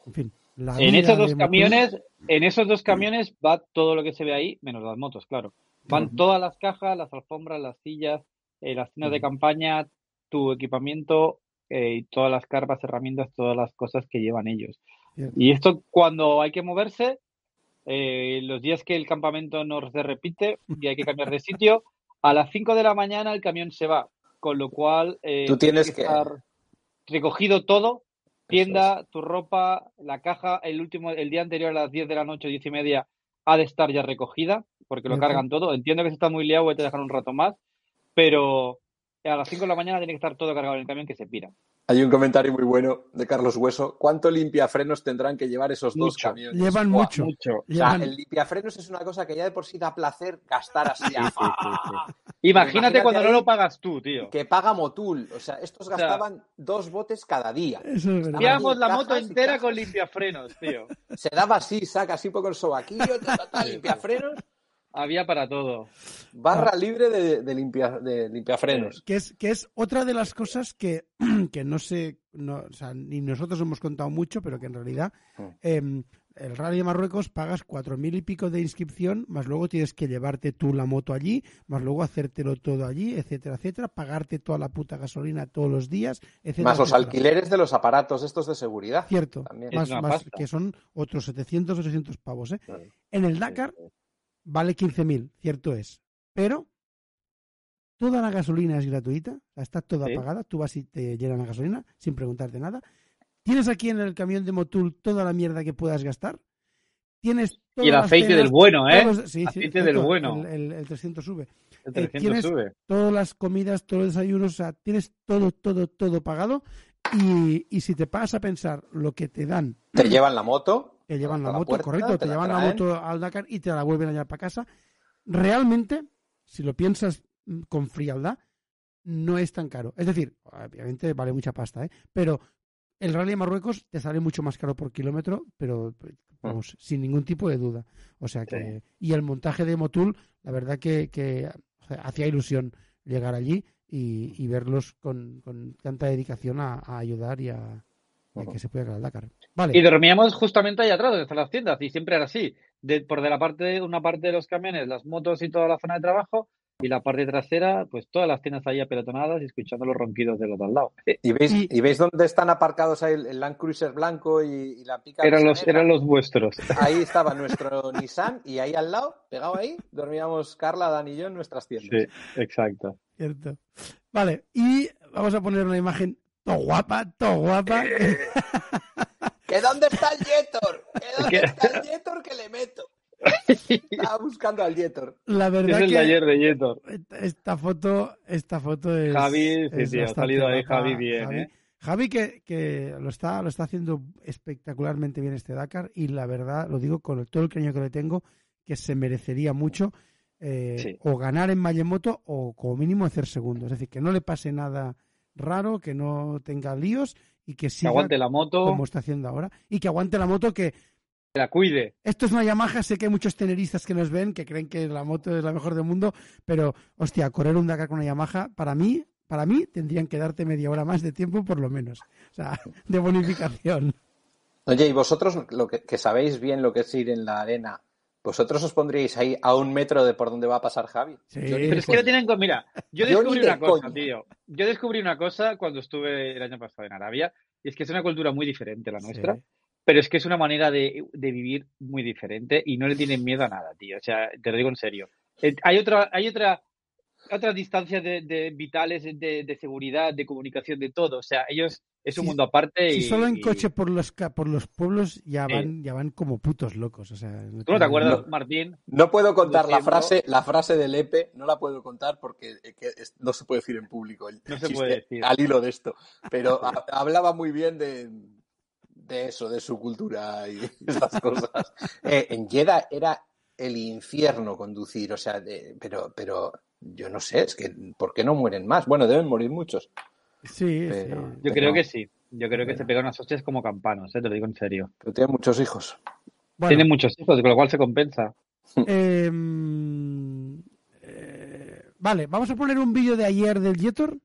en fin. La En esos dos Motul- camiones, en esos dos camiones va todo lo que se ve ahí, menos las motos, claro. Van todas las cajas, las alfombras, las sillas, eh, las tiendas de campaña, tu equipamiento eh, y todas las carpas, herramientas, todas las cosas que llevan ellos. Y esto cuando hay que moverse, eh, los días que el campamento no se repite y hay que cambiar de sitio, a las 5 de la mañana el camión se va, con lo cual eh, Tú tiene tienes que- estar recogido todo, tienda, tu ropa, la caja, el último, el día anterior a las 10 de la noche, 10 y media, ha de estar ya recogida, porque lo cargan todo. Entiendo que si está muy liado, voy a dejar un rato más, pero a las 5 de la mañana tiene que estar todo cargado en el camión que se pira. Hay un comentario muy bueno de Carlos Hueso. ¿Cuánto limpiafrenos tendrán que llevar esos dos Mucho. camiones? Llevan mucho. Mucho. O sea, Llevan- el limpiafrenos es una cosa que ya de por sí da placer gastar así. Sí, sí, sí, ¡ah! Imagínate, Imagínate cuando no lo pagas tú, tío. Que paga Motul. O sea, estos sea, gastaban dos botes cada día. Eso es Limpiamos la moto entera con limpiafrenos, tío. Se daba así, saca así un poco el sobaquillo, ta, ta, ta, limpiafrenos. Había para todo. Barra Ah. libre de, de, limpia, de limpiafrenos. que es, que es otra de las cosas que, que no sé, no, o sea, ni nosotros hemos contado mucho, pero que en realidad Mm. em, el Rally de Marruecos pagas cuatro mil y pico de inscripción, más luego tienes que llevarte tú la moto allí, más luego hacértelo todo allí, etcétera, etcétera, pagarte toda la puta gasolina todos los días, etcétera. Más los etcétera. alquileres de los aparatos estos de seguridad. Cierto, más, más que son otros 700 800 pavos. ¿eh? Claro. En el Dakar vale 15.000, cierto es. Pero toda la gasolina es gratuita, o sea, está toda Sí. pagada, tú vas y te llenan la gasolina sin preguntarte nada. Tienes aquí en el camión de Motul toda la mierda que puedas gastar. Tienes Y el aceite cenas, del bueno, ¿eh? todos sí, Aceite del exacto, bueno. El, el- el 300 sube. El Eh, 300 tienes- sube. Todas las comidas, todos los desayunos, o sea, tienes todo, todo, todo pagado. Y, y si te pagas a pensar lo que te dan Te llevan la moto. Te llevan la moto, puerta, correcto, te, la llevan la moto al Dakar y te la vuelven a llevar para casa. Realmente, si lo piensas mm, con frialdad, no es tan caro. Es decir, obviamente vale mucha pasta, ¿eh? pero el Rally de Marruecos te sale mucho más caro por kilómetro, pero vamos, sin ningún tipo de duda. O sea que, y el montaje de Motul, la verdad que, que hacía ilusión llegar allí y, y verlos con, con tanta dedicación a, a ayudar y a que se pueda ganar el Dakar. Vale. Y dormíamos justamente ahí atrás, donde están las tiendas, y siempre era así. De, por de la parte, una parte de los camiones, las motos y toda la zona de trabajo, y la parte trasera, pues todas las tiendas ahí apelatonadas y escuchando los ronquidos de los de al lado. ¿Y veis, Y- y veis dónde están aparcados ahí el, el Land Cruiser blanco y, y la pica Eran los, eran los vuestros. Ahí estaba nuestro Nissan y ahí al lado, pegado ahí, dormíamos Carla, Dan y yo en nuestras tiendas. Sí, exacto. Cierto. Vale, y vamos a poner una imagen to guapa, to guapa. ¿Que dónde está el Jetor? ¿Que dónde ¿Qué? está el Jetor que le meto? Estaba buscando al Jetor. La Es verdad el que de ayer de Yetor. esta- foto, esta foto es. Javi, sí, es tío, ha salido ahí Javi bien, Javi. ¿eh? Javi que, que lo está, lo está haciendo espectacularmente bien este Dakar y la verdad, lo digo con todo el cariño que le tengo, que se merecería mucho eh, Sí. o ganar en Mayemoto o como mínimo hacer segundo. Es decir, que no le pase nada raro, que no tenga líos y que Que siga aguante la moto, como está haciendo ahora y que aguante la moto que que la cuide. esto es una Yamaha, sé que hay muchos teneristas que nos ven que creen que la moto es la mejor del mundo, pero hostia, correr un Dakar con una Yamaha para mí, para mí tendrían que darte media hora más de tiempo por lo menos, o sea, de bonificación. Oye, y vosotros, lo que, que sabéis bien lo que es ir en la arena, ¿vosotros os pondríais ahí a un metro de por donde va a pasar Javi? Sí. Yo ni Pero es que no coña. tienen co- Mira, yo descubrí una cosa, coña. tío. Yo descubrí una cosa cuando estuve el año pasado en Arabia, y es que es una cultura muy diferente a la nuestra, Sí. pero es que es una manera de, de vivir muy diferente y no le tienen miedo a nada, tío. O sea, te lo digo en serio. Eh, hay otra, hay otra, otras distancias de, de vitales de, de seguridad, de comunicación, de todo. O sea, ellos es un mundo aparte Si y. solo en y- coche por los por los pueblos ya Sí. van ya van como putos locos, o sea, ¿Tú no te acuerdas, No. Martín? No puedo contar la frase, la frase del EPE, no la puedo contar porque eh, que es- no se puede decir en público. el No se puede decir. Al hilo de esto. Pero ha- hablaba muy bien de, de eso, de su cultura y esas cosas. Eh, en Jeddah era el infierno conducir, o sea, de- pero, pero yo no sé, es que ¿por qué no mueren más? Bueno, deben morir muchos. Sí, Pero- sí. Yo Pero- creo que sí. Yo creo que se pegan unas hostias como campanos, eh, te lo digo en serio. Pero tienen muchos hijos. Bueno, Tienen muchos hijos, con lo cual se compensa. Em, eh, vale, vamos a poner un vídeo de ayer del Jetor,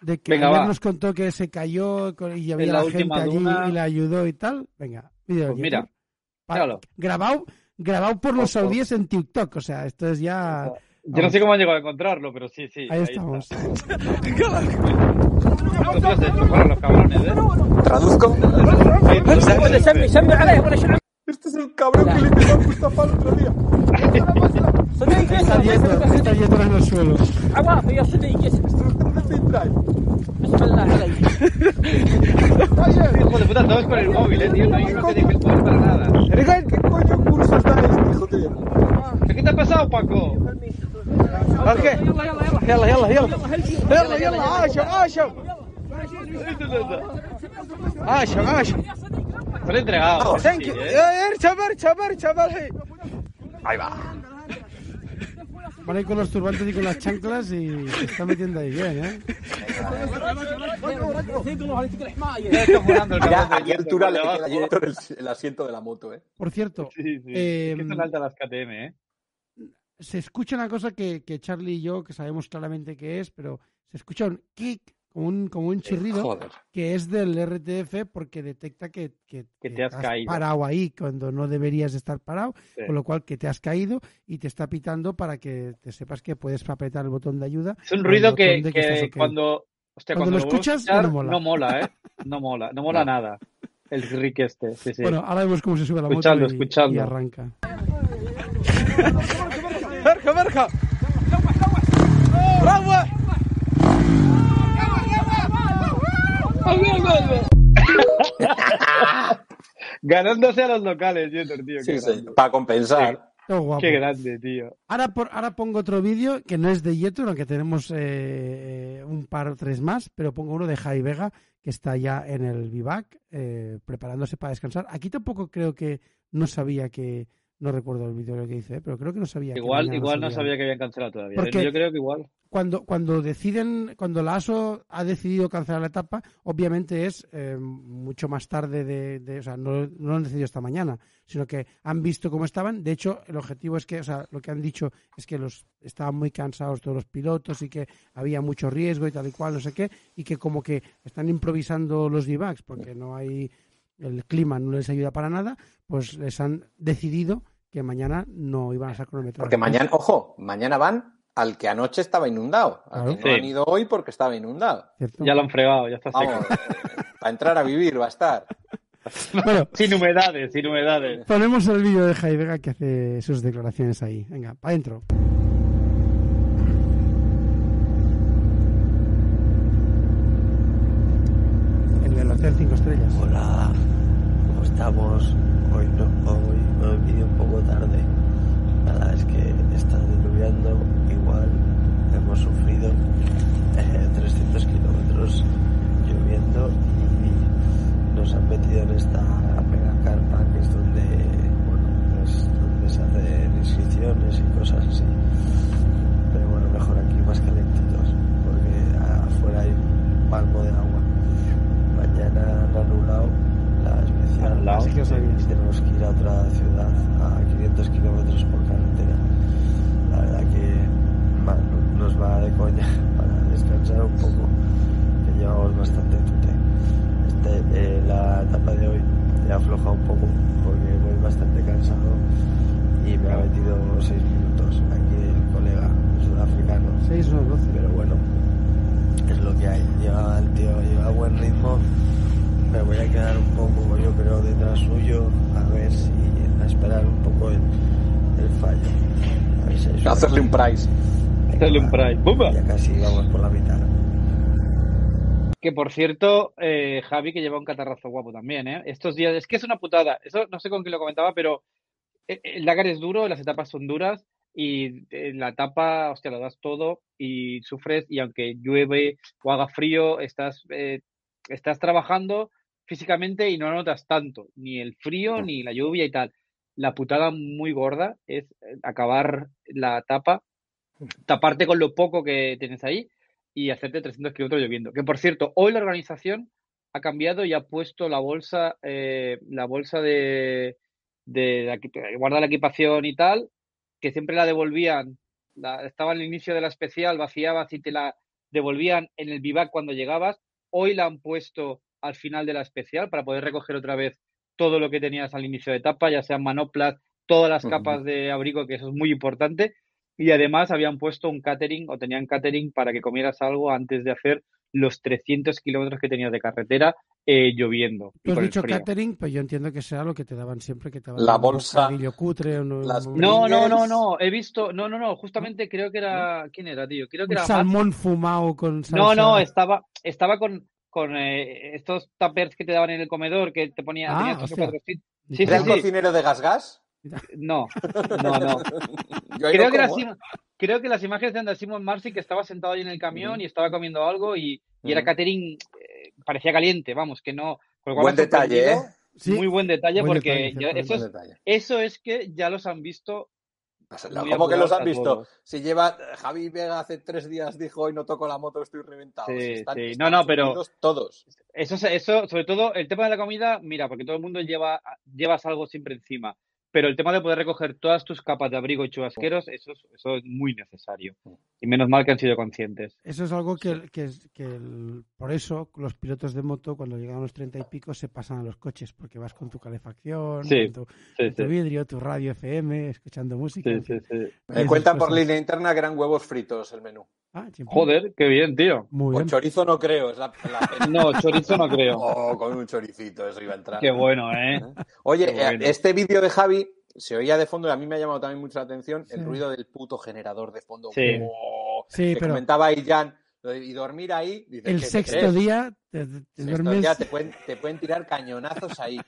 de que Venga, va. nos contó que se cayó y había la la, gente allí duna. y le ayudó y tal. Venga, vídeo Pues mira, grabado, grabado por los saudíes en TikTok, o sea, esto es ya... Yo no sé cómo han llegado a encontrarlo, pero sí, sí. Ahí está. estamos. ¿eh? ¿Traduzco? Este es el cabrón que le pegó a Mustafa el otro día. Está Jetor, está Jetor en el suelo. Hijo de puta, estamos con el móvil, eh, tío. No hay uno que deje el móvil para nada. ¿Qué coño curso está este, hijo de ¿Qué te ha pasado, Paco? يلا يلا يلا يلا يلا عاشوا عاشوا عاشوا عاشوا Se lo he entregado. ثانك sí, يو ¿eh? اركب اركب اركب الحين Ahí va. Van ahí con los turbantes y con las chanclas y se está metiendo ahí bien, ¿eh? Ya está volando el Ya cabrón a de qué Jetor altura por le debajo. queda a Jetor el, el asiento de la moto, ¿eh? Por cierto, Sí, sí. Eh, Es que son altas las KTM, ¿eh? Se escucha una cosa que, que Charlie y yo, que sabemos claramente qué es, pero se escucha un kick, como un, como un chirrido, Joder. que es del RTF porque detecta que, que, Que te has caído. parado ahí cuando no deberías estar parado, Sí. con lo cual que te has caído y te está pitando para que te sepas que puedes apretar el botón de ayuda. Es un ruido que, cuando, hostia, Cuando cuando, lo escuchas, escuchar, no mola. no mola, ¿eh? No mola, no mola No. nada. El Rick este, sí, sí. Bueno, ahora vemos cómo se sube la Escuchadlo, moto y, y arranca. مركب مركب روح Ganándose a los locales, Jeter, tío. Qué, Sí, sí, grande. para compensar. Qué guapo. Qué grande, tío. Ahora, por, ahora pongo otro vídeo que no es de Yetur, aunque tenemos eh, un par o tres más, pero pongo uno de Jai Vega, que está ya en el vivac, eh, preparándose para descansar. Aquí tampoco creo que no sabía que, no recuerdo el vídeo lo que hice, pero creo que no sabía. Igual, igual no sabía que habían cancelado todavía. Porque- Yo creo que igual. Cuando, cuando deciden, cuando la ASO ha decidido cancelar la etapa, obviamente es eh, mucho más tarde de, de- o sea, no, no lo han decidido esta mañana, sino que han visto cómo estaban. De hecho, el objetivo es que, o sea, lo que han dicho es que los estaban muy cansados todos los pilotos y que había mucho riesgo y tal y cual, no sé qué, y que como que están improvisando los vivacs porque no hay el clima no les ayuda para nada, pues les han decidido que mañana no iban a ser cronometrados. Porque mañana, ojo, mañana van al que anoche estaba inundado. Al que Claro. no Sí. han ido hoy porque estaba inundado. ¿Cierto? Ya lo han fregado, ya está seco. Vamos, para entrar a vivir va a estar. Bueno, Sin humedades, sin humedades. Ponemos el vídeo de Jai Vega que hace sus declaraciones ahí. Venga, para adentro. Hacerle un price. ¡Bumba! Ya casi vamos por la mitad. Que por cierto, eh, Javi que lleva un catarrazo guapo también, ¿eh? Estos días, es que es una putada. Eso no sé con quién lo comentaba, pero eh, el Dakar es duro, las etapas son duras y en la etapa, hostia, lo das todo y sufres y aunque llueve o haga frío, estás, eh, estás trabajando físicamente y no notas tanto, ni el frío ni la lluvia y tal. La putada muy gorda es acabar la etapa, taparte con lo poco que tienes ahí y hacerte 300 kilómetros lloviendo. Que por cierto, hoy la organización ha cambiado y ha puesto la bolsa, eh, la bolsa de, de, de guardar la equipación y tal, que siempre la devolvían, la- estaba al inicio de la especial, vaciabas y te la devolvían en el vivac cuando llegabas. Hoy la han puesto al final de la especial para poder recoger otra vez todo lo que tenías al inicio de etapa, ya sean manoplas, todas las capas de abrigo, que eso es muy importante. Y además habían puesto un catering o tenían catering para que comieras algo antes de hacer los 300 kilómetros que tenías de carretera eh, lloviendo. Tú has dicho catering, pero yo entiendo que sea lo que te daban siempre, que te daban La un bolsa, bocadillo cutre, un, las un- No, no, no, no. He visto. No, no, no. Justamente creo que era. ¿Quién era, tío? Creo que un era. salmón fumado con salsa. No, no, estaba, estaba con, con eh, estos tuppers que te daban en el comedor que te ponía, Ah, tenía cuatro Sí, ¿Era sí, el sí. cocinero de Gas Gas? No, no, no. Yo ahí Creo no que, las, como, ¿eh? creo que las imágenes eran de Simon Marcy que estaba sentado ahí en el camión y estaba comiendo algo y, y era catering, eh, parecía caliente, vamos, que no. Buen detalle, ¿eh? Sí, Muy buen detalle Buen porque detalle, eso, es, Buen detalle. eso es que ya los han visto. Pues, ¿Cómo que los han visto? todos. Si lleva Javi Vega hace tres días dijo hoy no toco la moto, estoy reventado. Sí, Si están- sí. están No, no, pero- Todos. Eso, es- eso, sobre todo el tema de la comida, mira, porque todo el mundo lleva, llevas algo siempre encima. Pero el tema de poder recoger todas tus capas de abrigo y chubasqueros, eso es, eso es muy necesario. Y menos mal que han sido conscientes. Eso es algo que, que, que el- por eso los pilotos de moto cuando llegan a los treinta y pico se pasan a los coches porque vas con tu calefacción, Sí, con tu, Sí, tu sí. vidrio, tu radio FM, escuchando música. Sí, en fin. sí, sí. Me cuentan por línea interna que eran huevos fritos el menú. Ah. Joder, qué bien, tío. Muy O bien. chorizo no creo, es la, la pena. No, chorizo no creo. Oh, con un choricito, eso iba a entrar. Qué bueno, ¿eh? Oye, bueno. eh, este vídeo de Javi se oía de fondo y a mí me ha llamado también mucho la atención el Sí. ruido del puto generador de fondo. Sí. Oh, Sí, que pero- comentaba ahí Jan, y dormir ahí. dice, El ¿qué te sexto crees? día te, te Sexto duermes. día te pueden, te pueden tirar cañonazos ahí.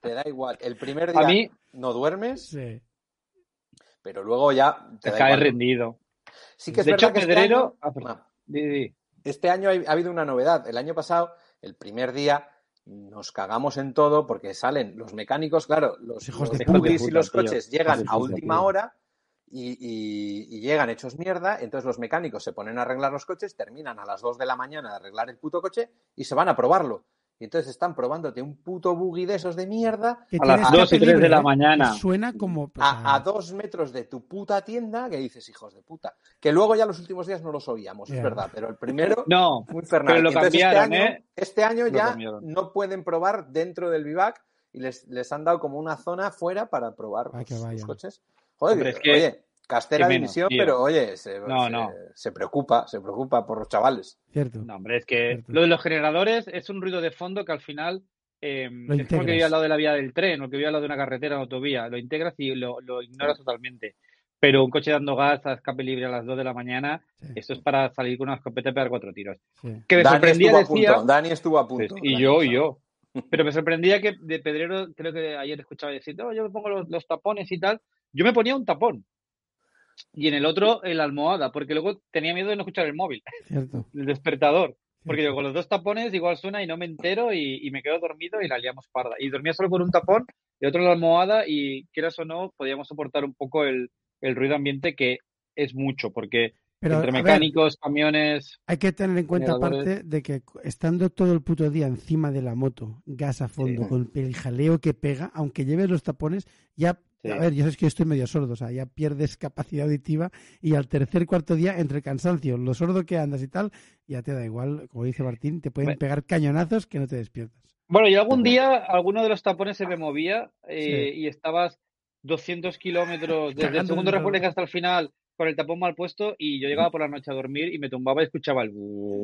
Te da igual. El primer día A mí no duermes, Sí. pero luego ya te te da cae igual. rendido. Sí que es De hecho, verdad que este año- Ah. Ah, este ha ha habido una novedad. El año pasado, el primer día, nos cagamos en todo porque salen los mecánicos, claro, los, Hijos los de puta, y los tío. coches llegan a última hora y, y- y llegan hechos mierda. Entonces los mecánicos se ponen a arreglar los coches, terminan a las 2 de la mañana de arreglar el puto coche y se van a probarlo. Y entonces están probándote un puto buggy de esos de mierda Que A las tiene dos y escape tres de la ¿eh? mañana. Suena como. pues, a, a dos metros de tu puta tienda que dices, hijos de puta. Que luego ya los últimos días no los oíamos, es verdad, pero el primero No, muy infernal. pero lo entonces cambiaron, este año, ¿eh? este año ya cambiaron. no pueden probar dentro del vivac y les, les han dado como una zona fuera para probar Ah, los, coches. Joder, Hombre, es que- que- oye, Castera menos, división, tío. pero oye, se, No, se- no. se preocupa, se preocupa por los chavales. Cierto. No, hombre, es que Cierto. lo de los generadores es un ruido de fondo que al final eh, es como que vive al lado de la vía del tren o que vive al lado de una carretera o autovía. Lo integras y lo, lo ignoras totalmente. Pero un coche dando gas a escape libre a las 2 de la mañana, Sí, esto es para salir con una escopeta y pegar cuatro tiros. sí. Que me Dani sorprendía, estuvo a decía. punto, Dani estuvo a punto. Pues, y yo, y yo. Pero me sorprendía que de Pedrero, creo que ayer escuchaba decir, no, yo me pongo los, los tapones y tal. Yo me ponía un tapón. Y en el otro, el almohada, porque luego tenía miedo de no escuchar el móvil, Cierto. el despertador. Porque yo con los dos tapones igual suena y no me entero y, y me quedo dormido y la liamos parda. Y dormía solo con un tapón y otro en la almohada y quieras o no, podíamos soportar un poco el, el ruido ambiente que es mucho, porque Pero, entre ver, mecánicos, camiones... Hay que tener en cuenta, aparte, de que estando todo el puto día encima de la moto, gas a fondo, Sí. con el jaleo que pega, aunque lleves los tapones, ya, Sí. a ver, yo sé que yo estoy medio sordo, o sea, ya pierdes capacidad auditiva y al tercer, cuarto día, entre el cansancio, lo sordo que andas y tal, ya te da igual, como dice Martín, te pueden Bueno. pegar cañonazos que no te despiertas. Bueno, y algún día alguno de los tapones se me movía eh, Sí. y estabas 200 kilómetros desde el segundo República hasta el final con el tapón mal puesto y yo llegaba por la noche a dormir y me tumbaba y escuchaba el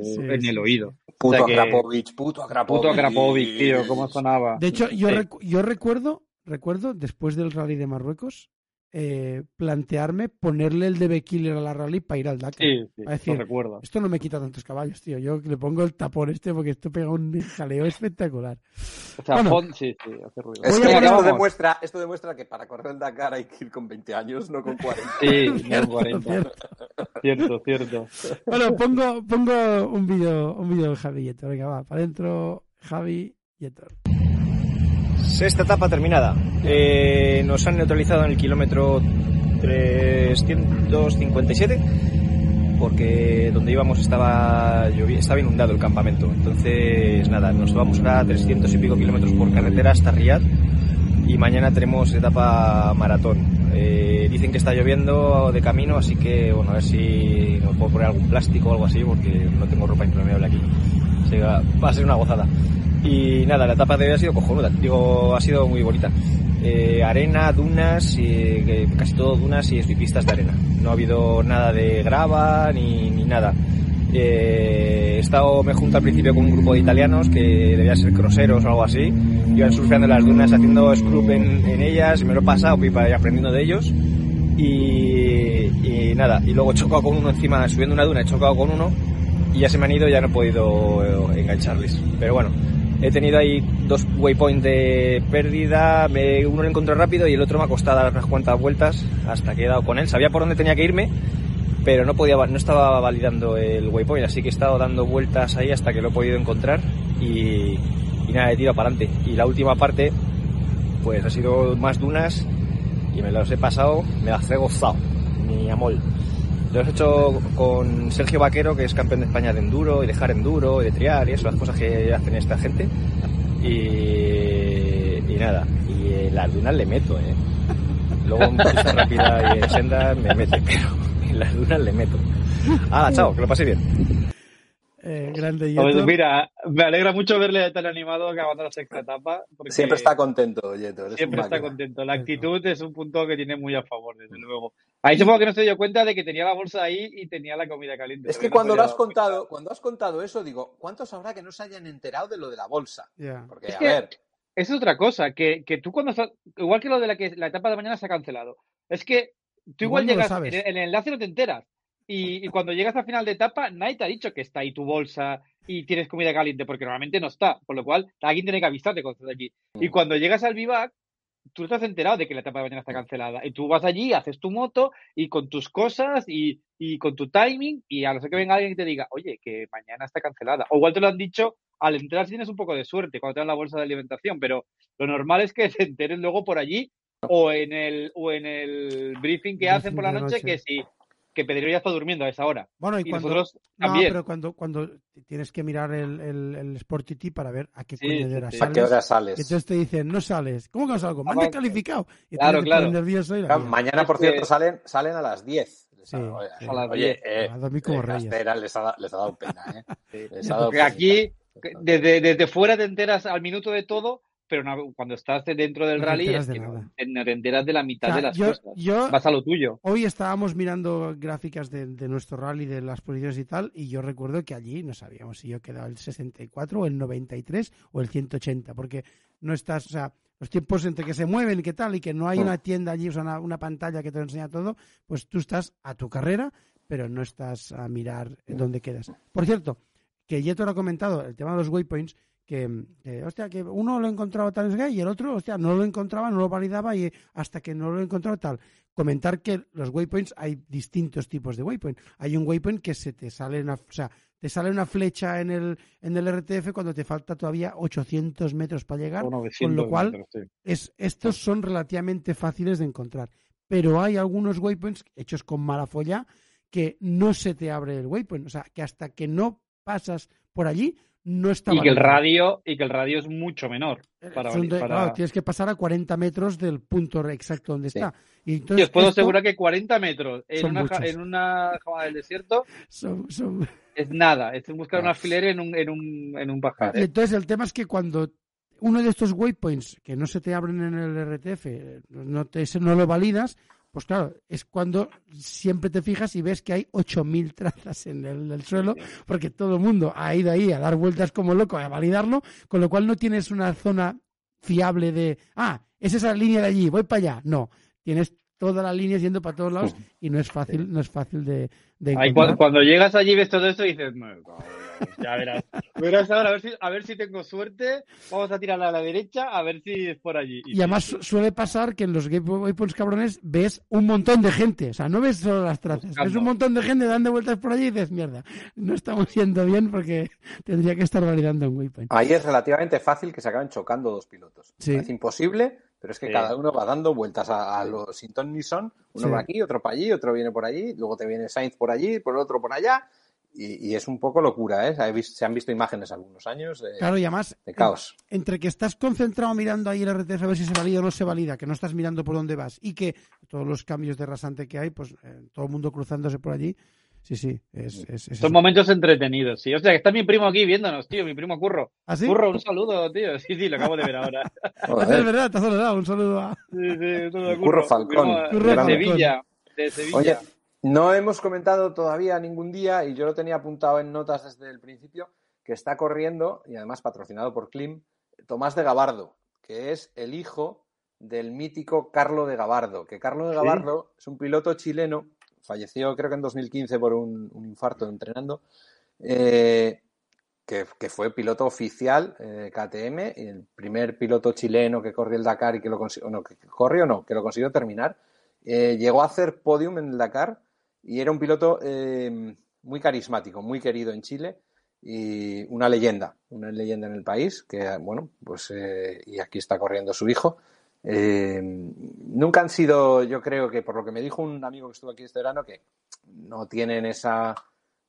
Sí, en el oído. Puto O sea que- Akrapovich, puto Akrapovich. Puto Akrapovic, tío, cómo sonaba. De hecho, yo, Sí. recu- yo recuerdo, recuerdo, después del rally de Marruecos, eh, plantearme ponerle el DB Killer a la rally para ir al Dakar. Sí, sí, a decir, lo recuerdo. Esto no me quita tantos caballos, tío. Yo le pongo el tapón este porque esto pega un jaleo espectacular. O sea, bueno. pon- sí, sí, hace ruido. Es Voy que a esto demuestra, esto demuestra que para correr el Dakar hay que ir con 20 años, no con 40. Sí, no, Cierto, 40. cierto. Cierto, cierto. Bueno, pongo, pongo un vídeo un vídeo de Javi Yetor. Venga, va, para adentro, Javi Yetor. Sexta etapa terminada. Eh, nos han neutralizado en el kilómetro 357 porque donde íbamos estaba estaba inundado el campamento. Entonces, nada, nos vamos a 300 y pico kilómetros por carretera hasta Riyadh y mañana tenemos etapa maratón. Eh, dicen que está lloviendo de camino, así que bueno, a ver si nos puedo poner algún plástico o algo así porque no tengo ropa impermeable aquí. Va a ser una gozada. Y nada, la etapa de hoy ha sido cojonuda, digo, ha sido muy bonita. Eh, arena, dunas, casi todo dunas y pistas de arena. No ha habido nada de grava ni, ni nada. Eh, he estado, me junto al principio con un grupo de italianos que debían ser croseros o algo así. Iban surfeando las dunas, haciendo scrub en, en ellas, y me lo he pasado pipa y aprendiendo de ellos. Y, y nada, y luego he chocado con uno encima, subiendo una duna, he chocado con uno y ya se me han ido y ya no he podido eh, engancharles. Pero bueno, he tenido ahí dos waypoints de pérdida, uno lo encontré rápido y el otro me ha costado dar unas cuantas vueltas hasta que he dado con él. Sabía por dónde tenía que irme, pero no podía, no estaba validando el waypoint, así que he estado dando vueltas ahí hasta que lo he podido encontrar y, y nada, he tirado para adelante. Y la última parte, pues ha sido más dunas y me los he pasado, me las he gozado, mi amor. Lo he hecho con Sergio Vaquero, que es campeón de España de enduro y de hard enduro y de trial y eso, las cosas que hacen esta gente. Y, y nada, y eh, las dunas le meto, ¿eh? Luego un pista rápida y en senda me mete, pero en las dunas le meto. Ah, chao, que lo pase bien. Eh, grande Pues Yeto. mira, me alegra mucho verle tan animado acabando la sexta etapa. Siempre está contento, Yeto. siempre está contento. La actitud es un punto que tiene muy a favor, desde luego. Ahí supongo que no se dio cuenta de que tenía la bolsa ahí y tenía la comida caliente. Es que no cuando lo has cuenta. contado, cuando has contado eso, digo, ¿cuántos habrá que no se hayan enterado de lo de la bolsa? Ya. Porque, Es a que- ver, Esa es otra cosa, que, que tú cuando estás, igual que lo de la que la etapa de mañana se ha cancelado, es que tú Igual igual, no lo llegas, sabes. en el, en el enlace no te enteras. Y, y cuando llegas al final de etapa, nadie te ha dicho que está ahí tu bolsa y tienes comida caliente, porque normalmente no está. Con lo cual, alguien tiene que avisarte cuando estás allí. Y Mm. cuando llegas al vivac, tú no te has enterado de que la etapa de mañana está cancelada. Y tú vas allí, haces tu moto y con tus cosas y, y con tu timing, y a no ser que venga alguien y te diga, oye, que mañana está cancelada. O igual te lo han dicho al entrar si tienes un poco de suerte cuando te dan la bolsa de alimentación, pero lo normal es que te enteres luego por allí o en el o en el briefing que hacen por la noche, noche. que si que Pedro ya está durmiendo a esa hora. Bueno, y, Y cuando, nosotros no, también. pero cuando, cuando tienes que mirar el, el, el Sport TT para ver a qué Sí, hora sí. ¿a sales. qué hora sales? entonces te dicen, no sales. ¿Cómo que no salgo? Me han descalificado. Y claro, claro. nervioso y la Claro, lías. mañana, por cierto, salen, salen a las 10. Les Sí, ha- oye, sí. A las oye, 10. eh, A dormir como eh. Castera les ha, les ha dado pena, ¿eh? Sí. Les ha dado Porque penita. aquí, desde, desde fuera te enteras al minuto de todo, pero cuando estás dentro del No te rally enteras es de que nada. no, te- no te enteras de la mitad O sea, de las yo, cosas. yo Vas a lo tuyo. hoy estábamos mirando gráficas de, de nuestro rally, de las posiciones y tal, y yo recuerdo que allí no sabíamos si yo quedaba el 64 o el 93 o el 180, porque no estás, o sea, los tiempos entre que se mueven y qué tal, y que no hay Mm. una tienda allí, o sea, una, una pantalla que te lo enseña todo, pues tú estás a tu carrera, pero no estás a mirar dónde quedas. Por cierto, que Yeto lo ha comentado, el tema de los waypoints, que, hostia, que uno lo encontraba tal y el otro, hostia, no lo encontraba, no lo validaba y hasta que no lo encontraba tal. Comentar que los waypoints hay distintos tipos de waypoint. Hay un waypoint que se te sale una, o sea, te sale una flecha en el, en el RTF cuando te falta todavía 800 metros para llegar, con 900 lo cual metros, sí. es, estos son relativamente fáciles de encontrar. Pero hay algunos waypoints hechos con mala folla que no se te abre el waypoint. O sea, que hasta que no pasas por allí, no está Y que el radio, y que el radio es mucho menor. Para, de- para- claro, tienes que pasar a 40 metros del punto exacto donde Sí. está. Y Y entonces os puedo esto asegurar que 40 metros en son una, muchos. en una jama del desierto son- son- es nada. Es buscar un alfiler en un, en un, en un pajar. Y ¿eh? entonces el tema es que cuando uno de estos waypoints que no se te abren en el RTF, eh, no, te, no lo validas, pues claro, es cuando siempre te fijas y ves que hay 8.000 trazas en el, el suelo, porque todo el mundo ha ido ahí a dar vueltas como loco a validarlo, con lo cual no tienes una zona fiable de, ah, es esa línea de allí, voy para allá. No, tienes toda la línea yendo para todos lados y no es fácil, no es fácil de, de cuando, cuando llegas allí ves todo esto y dices, "Me cago en Dios", ya verás. Verás ahora, a ver, si, a ver si tengo suerte. Vamos a tirar a la derecha a ver si es por allí. Y además su- suele pasar que en los game waypoints cabrones ves un montón de gente. O sea, no ves solo las trazas. Buscando. Ves un montón de gente dando vueltas por allí y dices, mierda, no estamos yendo bien porque tendría que estar validando un waypoint. Ahí es relativamente fácil que se acaben chocando dos pilotos. Sí. Es imposible, pero es que Sí. cada uno va dando vueltas a, a los sin ton ni son. Uno Sí. va aquí, otro para allí, otro viene por allí, luego te viene Sainz por allí, por el otro por allá. Y, y es un poco locura, ¿eh? Se, han visto imágenes algunos años de, Claro, y además, de caos. entre que estás concentrado mirando ahí el RTF a ver si se valida o no se valida, que no estás mirando por dónde vas y que todos los cambios de rasante que hay, pues eh, todo el mundo cruzándose por allí. Sí, sí, es, es, es Son eso. momentos entretenidos, sí. O sea, que está mi primo aquí viéndonos, tío, mi primo Curro. ¿Ah, sí? Curro, un saludo, tío. Sí, sí, lo acabo de ver ahora. Es verdad, te has saludado. Un saludo a... Sí, sí, todo Curro Falcón. Primo de Curro Falcón. Sevilla. De Sevilla. Oye, no hemos comentado todavía ningún día, y yo lo tenía apuntado en notas desde el principio, que está corriendo, y además patrocinado por Klim, Tomás de Gabardo, que es el hijo del mítico Carlo de Gabardo, que Carlo de ¿Sí? Gabardo es un piloto chileno, falleció creo que en 2015 por un, un infarto entrenando, eh, que, que fue piloto oficial eh, KTM, y el primer piloto chileno que corrió el Dakar y que lo consiguió, no, que corrió no, que lo consiguió terminar. Eh, llegó a hacer podium en el Dakar y era un piloto eh, muy carismático, muy querido en Chile y una leyenda, una leyenda en el país, que bueno, pues eh, y aquí está corriendo su hijo. Eh, nunca han sido, yo creo que por lo que me dijo un amigo que estuvo aquí este verano, que no tienen esa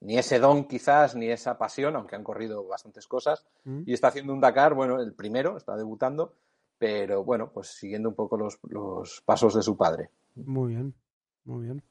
ni ese don quizás, ni esa pasión, aunque han corrido bastantes cosas, Mm. y está haciendo un Dakar, bueno, el primero, está debutando, pero bueno, pues siguiendo un poco los, los pasos de su padre. Muy bien, muy bien.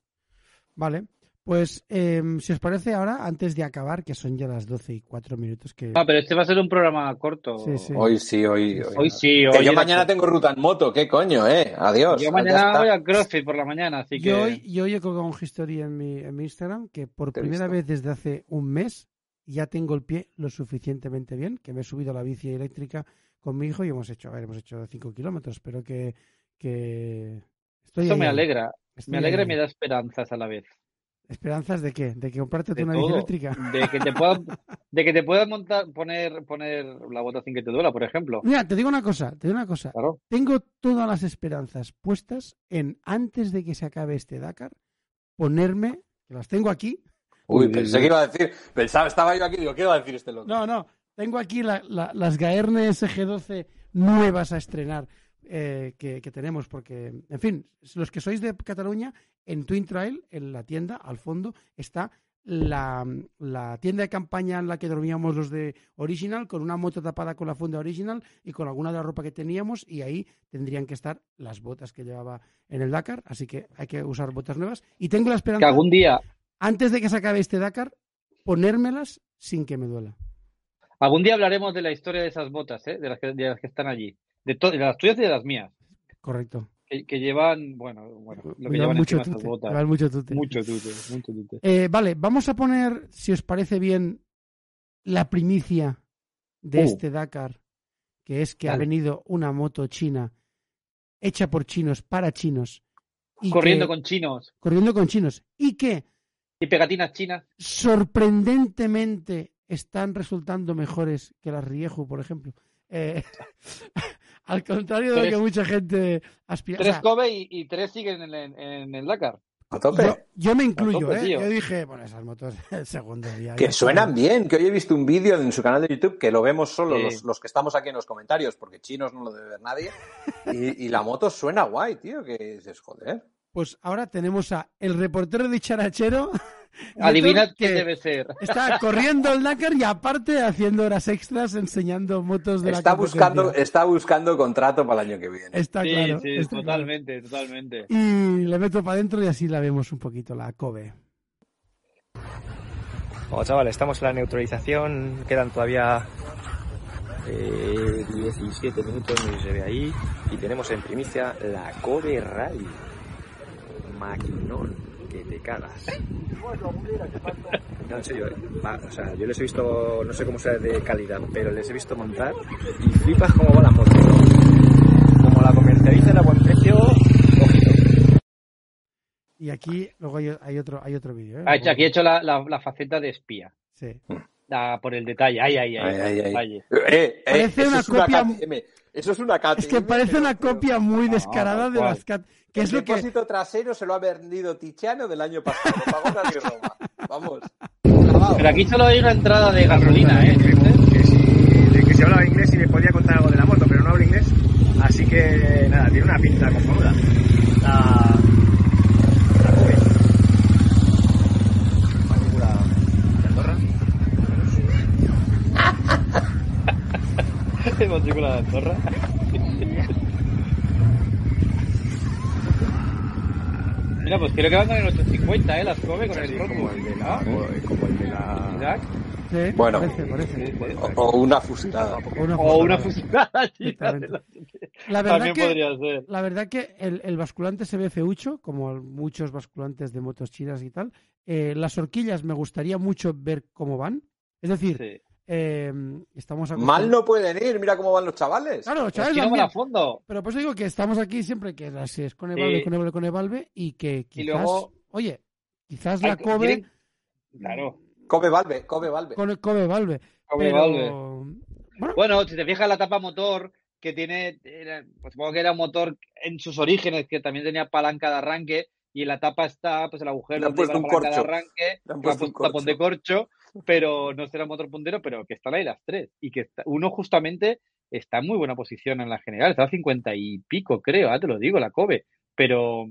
Vale, pues eh, si os parece ahora, antes de acabar, que son ya las 12 y 4 minutos que... Ah, pero este va a ser un programa corto. Sí, sí. Hoy sí, hoy. Hoy sí, Que hoy yo mañana tengo ruta en moto, ¿qué coño, eh? Adiós. Yo mañana está. voy a CrossFit por la mañana, así que... Yo hoy, yo hoy he colgado un history en mi, en mi Instagram que por primera visto. vez desde hace un mes ya tengo el pie lo suficientemente bien, que me he subido a la bici eléctrica con mi hijo y hemos hecho, a ver, hemos hecho 5 kilómetros, pero que, que estoy Eso ahí, me alegra. Estoy Me alegra y me da esperanzas a la vez. ¿Esperanzas de qué? ¿De que comprarte De una bici todo. eléctrica? De que te puedan, de que te puedas montar, poner, poner la bota sin que te duela, por ejemplo. Mira, te digo una cosa, te digo una cosa. Claro. Tengo todas las esperanzas puestas en antes de que se acabe este Dakar, ponerme, que las tengo aquí. Uy, pensé que iba a decir, pensaba, estaba yo aquí, digo, ¿qué iba a decir este loco? No, no, tengo aquí la- la- las Gaerne SG12 nuevas a estrenar eh, que, que tenemos, porque, en fin, los que sois de Cataluña, en Twin Trail, en la tienda, al fondo, está la, la tienda de campaña en la que dormíamos los de Original, con una moto tapada con la funda Original y con alguna de la ropa que teníamos, y ahí tendrían que estar las botas que llevaba en el Dakar, así que hay que usar botas nuevas. Y tengo la Que esperanza, algún día, antes de que se acabe este Dakar, ponérmelas sin que me duela. algún día hablaremos de la historia de esas botas, ¿eh? de, las que, de las que están allí. De, de las tuyas y de las mías. Correcto. Que, que llevan, bueno, bueno, lo que Llevan llevan mucho tute, botas. llevan mucho tute. Mucho tute, mucho tute. Eh, vale, vamos a poner, si os parece bien, la primicia de Uh. este Dakar, que es que ha venido una moto china hecha por chinos para chinos. y Corriendo que- con chinos corriendo con chinos. Y que y pegatinas chinas. sorprendentemente están resultando mejores que las Rieju, por ejemplo. Eh, al contrario de lo que mucha gente aspira. o Tres sea, Kobe y, y tres siguen en, el- en el Dakar. A tope. yo, yo me incluyo, tope, ¿eh? tío. Yo dije, bueno, esas motos el segundo día. Que suenan bien, que hoy he visto un vídeo en su canal de YouTube que lo vemos solo Sí. los, los que estamos aquí en los comentarios, porque chinos no lo debe ver nadie. Y, y la moto suena guay, tío, que dices, joder. Pues ahora tenemos a el reportero de Charachero. Adivina Néstor, quién debe ser. Está corriendo el Dakar y aparte haciendo horas extras enseñando motos de Está la buscando, está buscando contrato para el año que viene. Está sí, claro. sí, está claro. totalmente, totalmente. Y le meto para adentro y así la vemos un poquito, la Kobe. Bueno, chavales, estamos en la neutralización, quedan todavía eh, 17 minutos, no se ve ahí, y tenemos en primicia la Kobe Rally. Maquinón, que te cagas. No, en serio, eh, va, o sea, yo les he visto, no sé cómo sea de calidad, pero les he visto montar y flipas cómo va la moto. Como la comercializan a buen precio, ojito. Y aquí luego hay, hay otro hay otro vídeo. ¿eh? Ha hecho- aquí he hecho la, la, la faceta de espía. Sí. Ah, por el detalle. Ay, ay, ay. Ay, ay. Eh, eh, Parece eso una es una copia- KTM. Eso es una KTM. Es que parece una copia muy descarada de las cat que El es lo que depósito trasero se lo ha vendido Tiziano del año pasado. Roma. Vamos. Pero aquí solo hay una entrada de gasolina, ¿eh? que si, de que si hablaba inglés y me podía contar algo de la moto, pero no hablo inglés. Así que nada, tiene una pinta cojonuda. La Kobe. Matrícula de Andorra. Matrícula de Andorra. Mira, pues creo que van con el 850, ¿eh? Las Kobe con el como el de la, como el de la. Sí, Bueno. parece, parece. O, o una fusilada. O una fusilada. la- verdad También que podría ser. La verdad que el, el basculante se ve feucho, como muchos basculantes de motos chinas y tal. Eh, las horquillas me gustaría mucho ver cómo van. Es decir, Sí. Eh, estamos Mal no pueden ir, mira cómo van los chavales. Claro, los chavales van a fondo. Pero por eso digo que estamos aquí siempre que las es con Sí. Evalve, con Evalve, con Evalve y que quizás, luego- oye, quizás la que- Kobe quieren- Claro. Kobe Valve, Kobe Valve. con Kobe Valve. Kobe pero, Valve. Bueno, Bueno, si te fijas la tapa motor que tiene, era- pues supongo que era un motor en sus orígenes que también tenía palanca de arranque y en la tapa está pues el agujero puesto la palanca de corcho. arranque, Le han le han puesto un tapón de corcho, pero no será un motor puntero, pero que están ahí las tres y que está- uno justamente está en muy buena posición en la general, está a 50 y pico, creo, ah, te lo digo, la Kobe, pero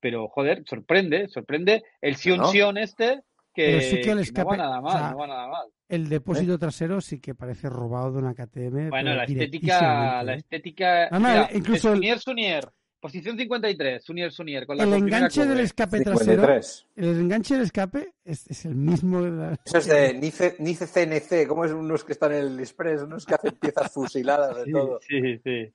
pero joder, sorprende, sorprende el Sion. Sion este que, Pero sí que el que escape- no va nada mal, o sea, no va nada mal. El depósito trasero sí que parece robado de una KTM. Bueno, la estética, la ¿eh? estética. No, no, mira, incluso el- Sunier, Sunier, posición 53, Sunier, Sunier, con la El enganche del escape trasero, 53. el enganche del escape es, es el mismo. de la- Eso es de Nice, Nice CNC, como es unos que están en el Express, unos que hacen piezas fusiladas de Sí, todo. sí, sí.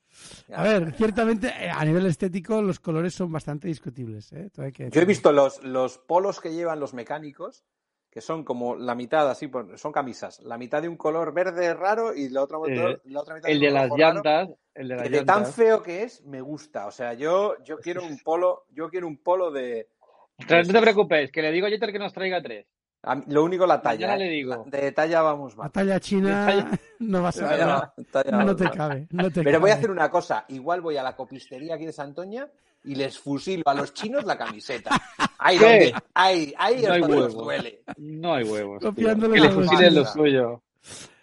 A ver, ciertamente eh, a nivel estético los colores son bastante discutibles. ¿eh? Todo hay que Yo he visto los, los polos que llevan los mecánicos, que son como la mitad, así, pues, son camisas, la mitad de un color verde raro y la otra, Eh, la otra mitad El de las raro, llantas, el de las que de tan feo que es, me gusta. O sea, yo, yo quiero un polo, yo quiero un polo de. Pero no te preocupes, que le digo a Jeter que nos traiga tres. a mí- lo único la talla. ¿eh? le digo. De talla vamos La mal. talla china Talla- no va a ser. Talla no, talla te cabe. no te Pero voy a hacer una cosa. Igual voy a la copistería aquí de Santoña y les fusilo a los chinos la camiseta. Ahí ¿Qué? donde, ahí, ahí No hay es donde les huevos. duele. No hay huevos. Copiándole Que fusilen lo suyo.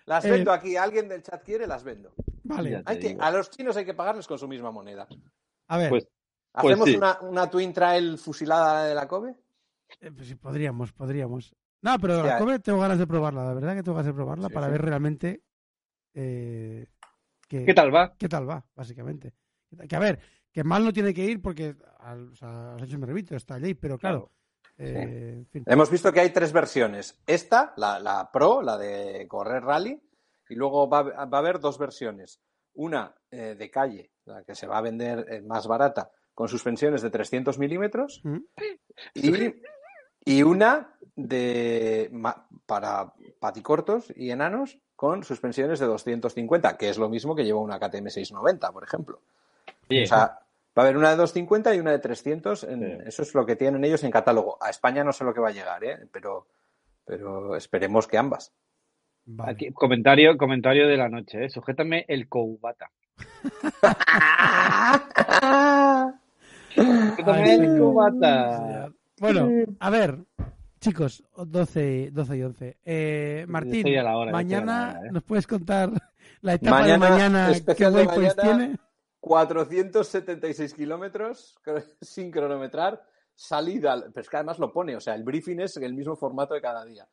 Las Eh, vendo aquí. ¿Alguien del chat quiere? Las vendo. Vale. Hay que, a los chinos hay que pagarles con su misma moneda. a ver, Pues, ¿Hacemos sí. una, una Twin Trail fusilada de la Kobe? eh, pues sí, podríamos, podríamos. No, pero la. Kobe tengo ganas de probarla, la verdad que tengo ganas de probarla Sí, para sí. ver realmente eh, que- ¿Qué tal va? qué tal va, básicamente. Que a ver, que mal no tiene que ir porque al, o sea, a los hechos me remito, está allí, pero claro. eh, en fin. Hemos visto que hay tres versiones. Esta, la, la Pro, la de correr rally, y luego va, va a haber dos versiones. Una eh, de calle, la que se va a vender eh, más barata, con suspensiones de 300 milímetros, ¿Mm? y, y una de ma- para paticortos y enanos con suspensiones de 250, que es lo mismo que lleva una KTM 690, por ejemplo. O sea, va a haber una de 250 y una de 300. en- Sí. Eso es lo que tienen ellos en catálogo. A España no sé lo que va a llegar, ¿eh? pero, pero esperemos que ambas. Vale. aquí, comentario, comentario de la noche, ¿eh? Sujétame el Koubata. Sujétame el señor. Koubata. Bueno, a ver, chicos, 12, 12 y 11. Eh, Martín, hora, mañana hora, ¿eh? nos puedes contar la etapa Mañana, de mañana mañana. tiene. 476 kilómetros sin cronometrar, salida. Pero es que además lo pone, o sea, el briefing es el mismo formato de cada día.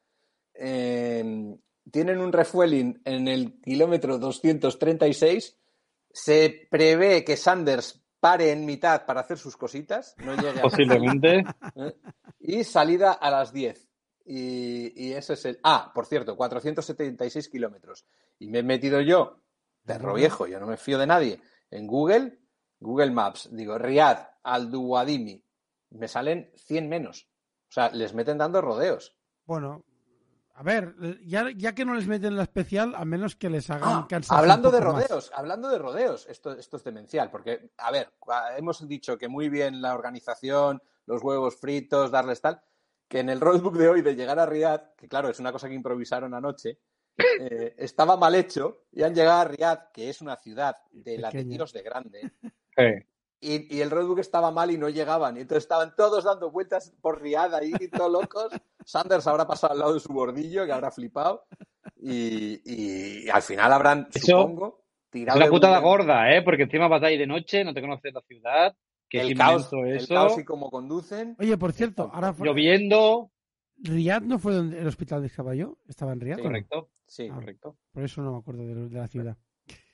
Eh, tienen un refueling en el kilómetro 236. Se prevé que Sanders pare en mitad para hacer sus cositas, no llegue a Posiblemente. ¿eh? Y salida a las 10. Y, y ese es el. Ah, por cierto, 476 kilómetros. Y me he metido yo, perro viejo, yo no me fío de nadie, en Google, Google Maps, digo, Riad, Al-Duwadimi. Me salen 100 menos. O sea, les meten dando rodeos. Bueno, a ver, ya, ya que no les meten la especial, a menos que les hagan Ah, hablando de más. rodeos, hablando de rodeos, esto, esto es demencial, porque, a ver, hemos dicho que muy bien la organización, los huevos fritos, darles tal, que en el roadbook de hoy de llegar a Riyadh, que claro, es una cosa que improvisaron anoche, eh, estaba mal hecho y han llegado a Riyadh, que es una ciudad de la de grande, Sí. y, y el roadbook estaba mal y no llegaban. Y entonces estaban todos dando vueltas por Riyadh ahí, todos locos. Sanders habrá pasado al lado de su bordillo, que habrá flipado. Y, y al final habrán, Eso supongo, Es tirado una de putada un- gorda, ¿eh? Porque encima vas ahí de noche, no te conoces la ciudad, que el es caos, inmenso el eso, caos y cómo conducen. Oye, por cierto, ahora lloviendo. Riyadh no fue donde el hospital de estaba yo, estaba en Riyadh. Sí, ¿o no? Correcto, Sí. Ah. correcto. Por eso no me acuerdo de, de la ciudad.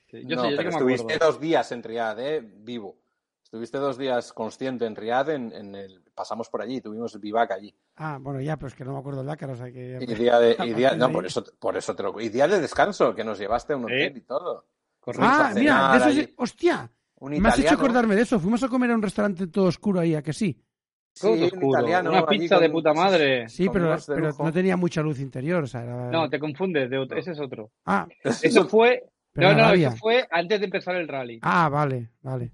Sí, Yo no, sé, yo sé pero estuviste acuerdo. dos días en Riyadh, ¿eh? Vivo. Estuviste dos días consciente en Riyadh, en, en el, pasamos por allí, tuvimos vivac allí. Ah, bueno, ya, pero es que no me acuerdo el Dakar, o sea que... Y día de, y día, no, por eso, por eso te lo, y día de descanso, que nos llevaste a un hotel y todo. Correcto. Ah, mira, de eso sí... ¡Hostia! Un Me has hecho acordarme de eso. Fuimos a comer a un restaurante todo oscuro ahí, ¿a que sí? Todo Sí, un oscuro. italiano Una pizza con- de puta madre. Sí, pero, no tenía mucha luz interior, o sea, era... No, te confundes, de otro- ese es otro. Ah, Eso fue. pero No, no, Arabia. eso fue antes de empezar el rally. Ah, vale, vale.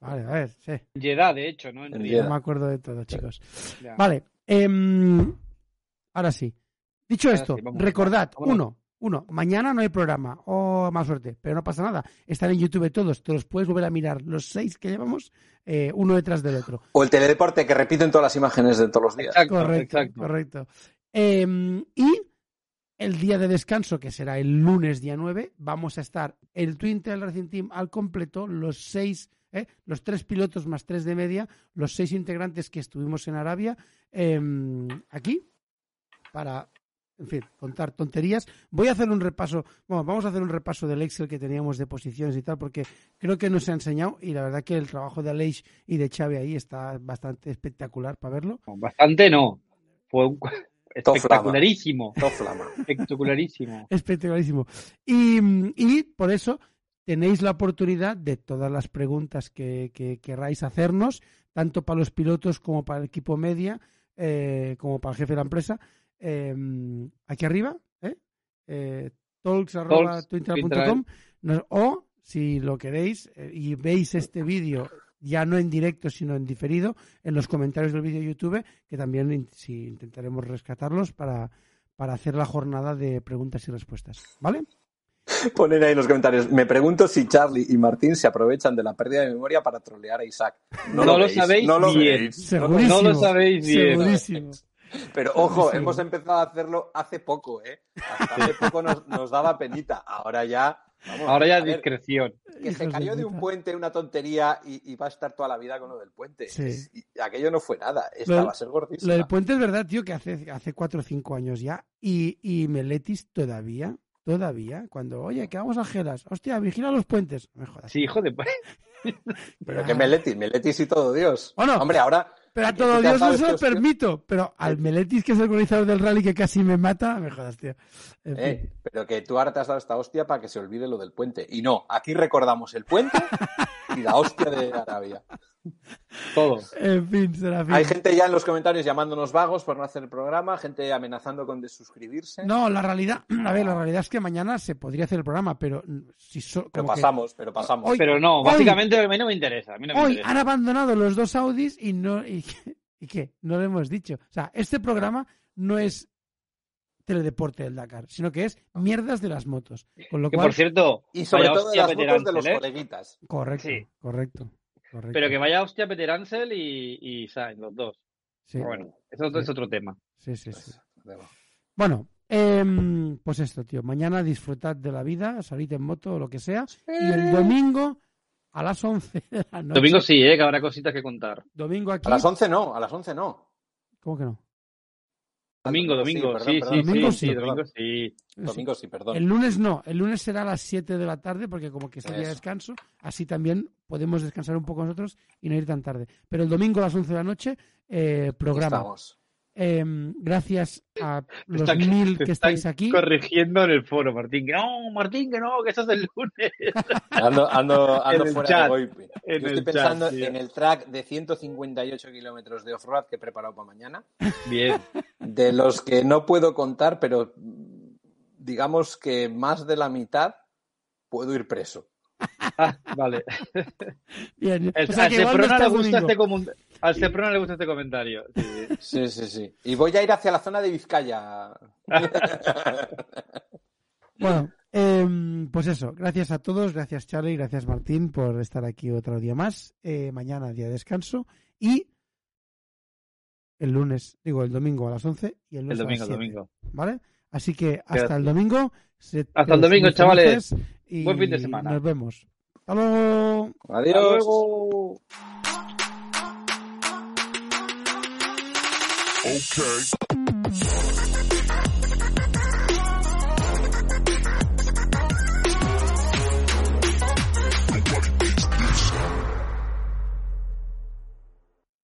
Vale, a ver, sí. En Jeddah, de hecho, ¿no? En. No me acuerdo de todo, chicos. Ya. Vale, em, ahora sí. Dicho Ahora esto, sí, recordad, uno, uno, mañana no hay programa. Oh, más suerte, pero no pasa nada. Están en YouTube todos, te los puedes volver a mirar. Los seis que llevamos, eh, uno detrás del otro. O el teledeporte que repiten todas las imágenes de todos los días. Exacto, Correcto, exacto. correcto. Em, y el día de descanso, que será el lunes día 9, vamos a estar el Twin Tail Racing Team al completo, los seis, ¿eh? los tres pilotos más tres de media, los seis integrantes que estuvimos en Arabia, em, aquí. para, en fin, contar tonterías. Voy a hacer un repaso, bueno, vamos a hacer un repaso del Excel que teníamos de posiciones y tal, porque creo que nos ha enseñado y la verdad que el trabajo de Aleix y de Xavi ahí está bastante espectacular para verlo. Bastante no. Fue un... Espectacularísimo. Espectacularísimo. Espectacularísimo. Y, y por eso tenéis la oportunidad de todas las preguntas que, que querráis hacernos, tanto para los pilotos como para el equipo media, eh, como para el jefe de la empresa, eh, aquí arriba, ¿eh? eh talks.twitter.com o si lo queréis eh, y veis este vídeo ya no en directo, sino en diferido, en los comentarios del vídeo YouTube, que también si intentaremos rescatarlos para, para hacer la jornada de preguntas y respuestas. ¿Vale? Ponen ahí en los comentarios. Me pregunto si Charlie y Martín se aprovechan de la pérdida de memoria para trolear a Isaac. No, lo, sabéis no lo bien. No lo sabéis bien. Pero ojo, hemos empezado a hacerlo hace poco, ¿eh? hace poco nos, nos daba penita. Ahora ya Ahora ya discreción. que se cayó de un puente una tontería y, va a estar toda la vida con lo del puente. aquello no fue nada. Esta va a ser gordísima. Lo del puente es verdad, tío, que hace, hace cuatro o cinco años ya. Y, y Meletis todavía, todavía, cuando, oye, que vamos a Gelas. Hostia, vigila los puentes. Me jodas. Sí, hijo de... Pero que Meletis, Meletis y todo Dios. Hombre, ahora pero a todo Dios no se lo permito. Pero al Meletis, que es el organizador del rally que casi me mata, me jodas, tío. Eh, pero que tú ahora te has dado esta hostia para que se olvide lo del puente. Y no, aquí recordamos el puente y la hostia de Arabia. Todo. En fin, será Hay gente ya en los comentarios llamándonos vagos por no hacer el programa, gente amenazando con desuscribirse. No, la realidad, a ver, la realidad es que mañana se podría hacer el programa, pero si pero pasamos, pero pasamos. pero no, básicamente a mí no me interesa. hoy han abandonado los dos Audis y no y, qué, no lo hemos dicho. O sea, este programa no es teledeporte del Dakar, sino que es mierdas de las motos. Con lo que cual... por cierto, y sobre todo de las motos de los ¿eh? coleguitas. Correcto, correcto. Pero que vaya hostia Peter Ansel y, y Sainz, los dos. bueno, eso es otro tema. Sí, sí, sí. Bueno, em, pues esto, tío. Mañana disfrutad de la vida, salid en moto o lo que sea. Y el domingo a las 11 de la noche. Domingo sí, ¿eh? que habrá cositas que contar. Domingo aquí. A las 11 no, a las 11 no. ¿Cómo que no? Domingo, domingo, sí, sí, domingo sí, domingo sí. Domingo sí, perdón. El lunes no, el lunes será a las 7 de la tarde porque como que es día de descanso, así también podemos descansar un poco nosotros y no ir tan tarde. Pero el domingo a las 11 de la noche, eh, programa. Estamos. Em, gracias a los mil que estáis aquí. Corrigiendo en el foro, Martín. Que no, Martín, que no, que eso es el lunes. Ando, ando, ando fuera de hoy. Yo estoy pensando en el track de 158 kilómetros de off-road que he preparado para mañana. Bien. De los que no puedo contar, pero digamos que más de la mitad puedo ir preso. Ah, vale. Bien. El, o sea, al, Seprona le gusta este al Seprona le gusta este comentario. Sí. sí, sí, Y voy a ir hacia la zona de Vizcaya. bueno, eh, pues eso. Gracias a todos. Gracias, Charlie. Gracias, Martín, por estar aquí otro día más. Eh, mañana, día de descanso. Y el lunes, digo, el domingo a las 11 y el lunes el domingo, a las 7, domingo. ¿Vale? Así que hasta el domingo. Hasta el domingo, chavales. Buen fin de semana. Nos vemos. Hasta luego. Adiós. Hasta luego. okay.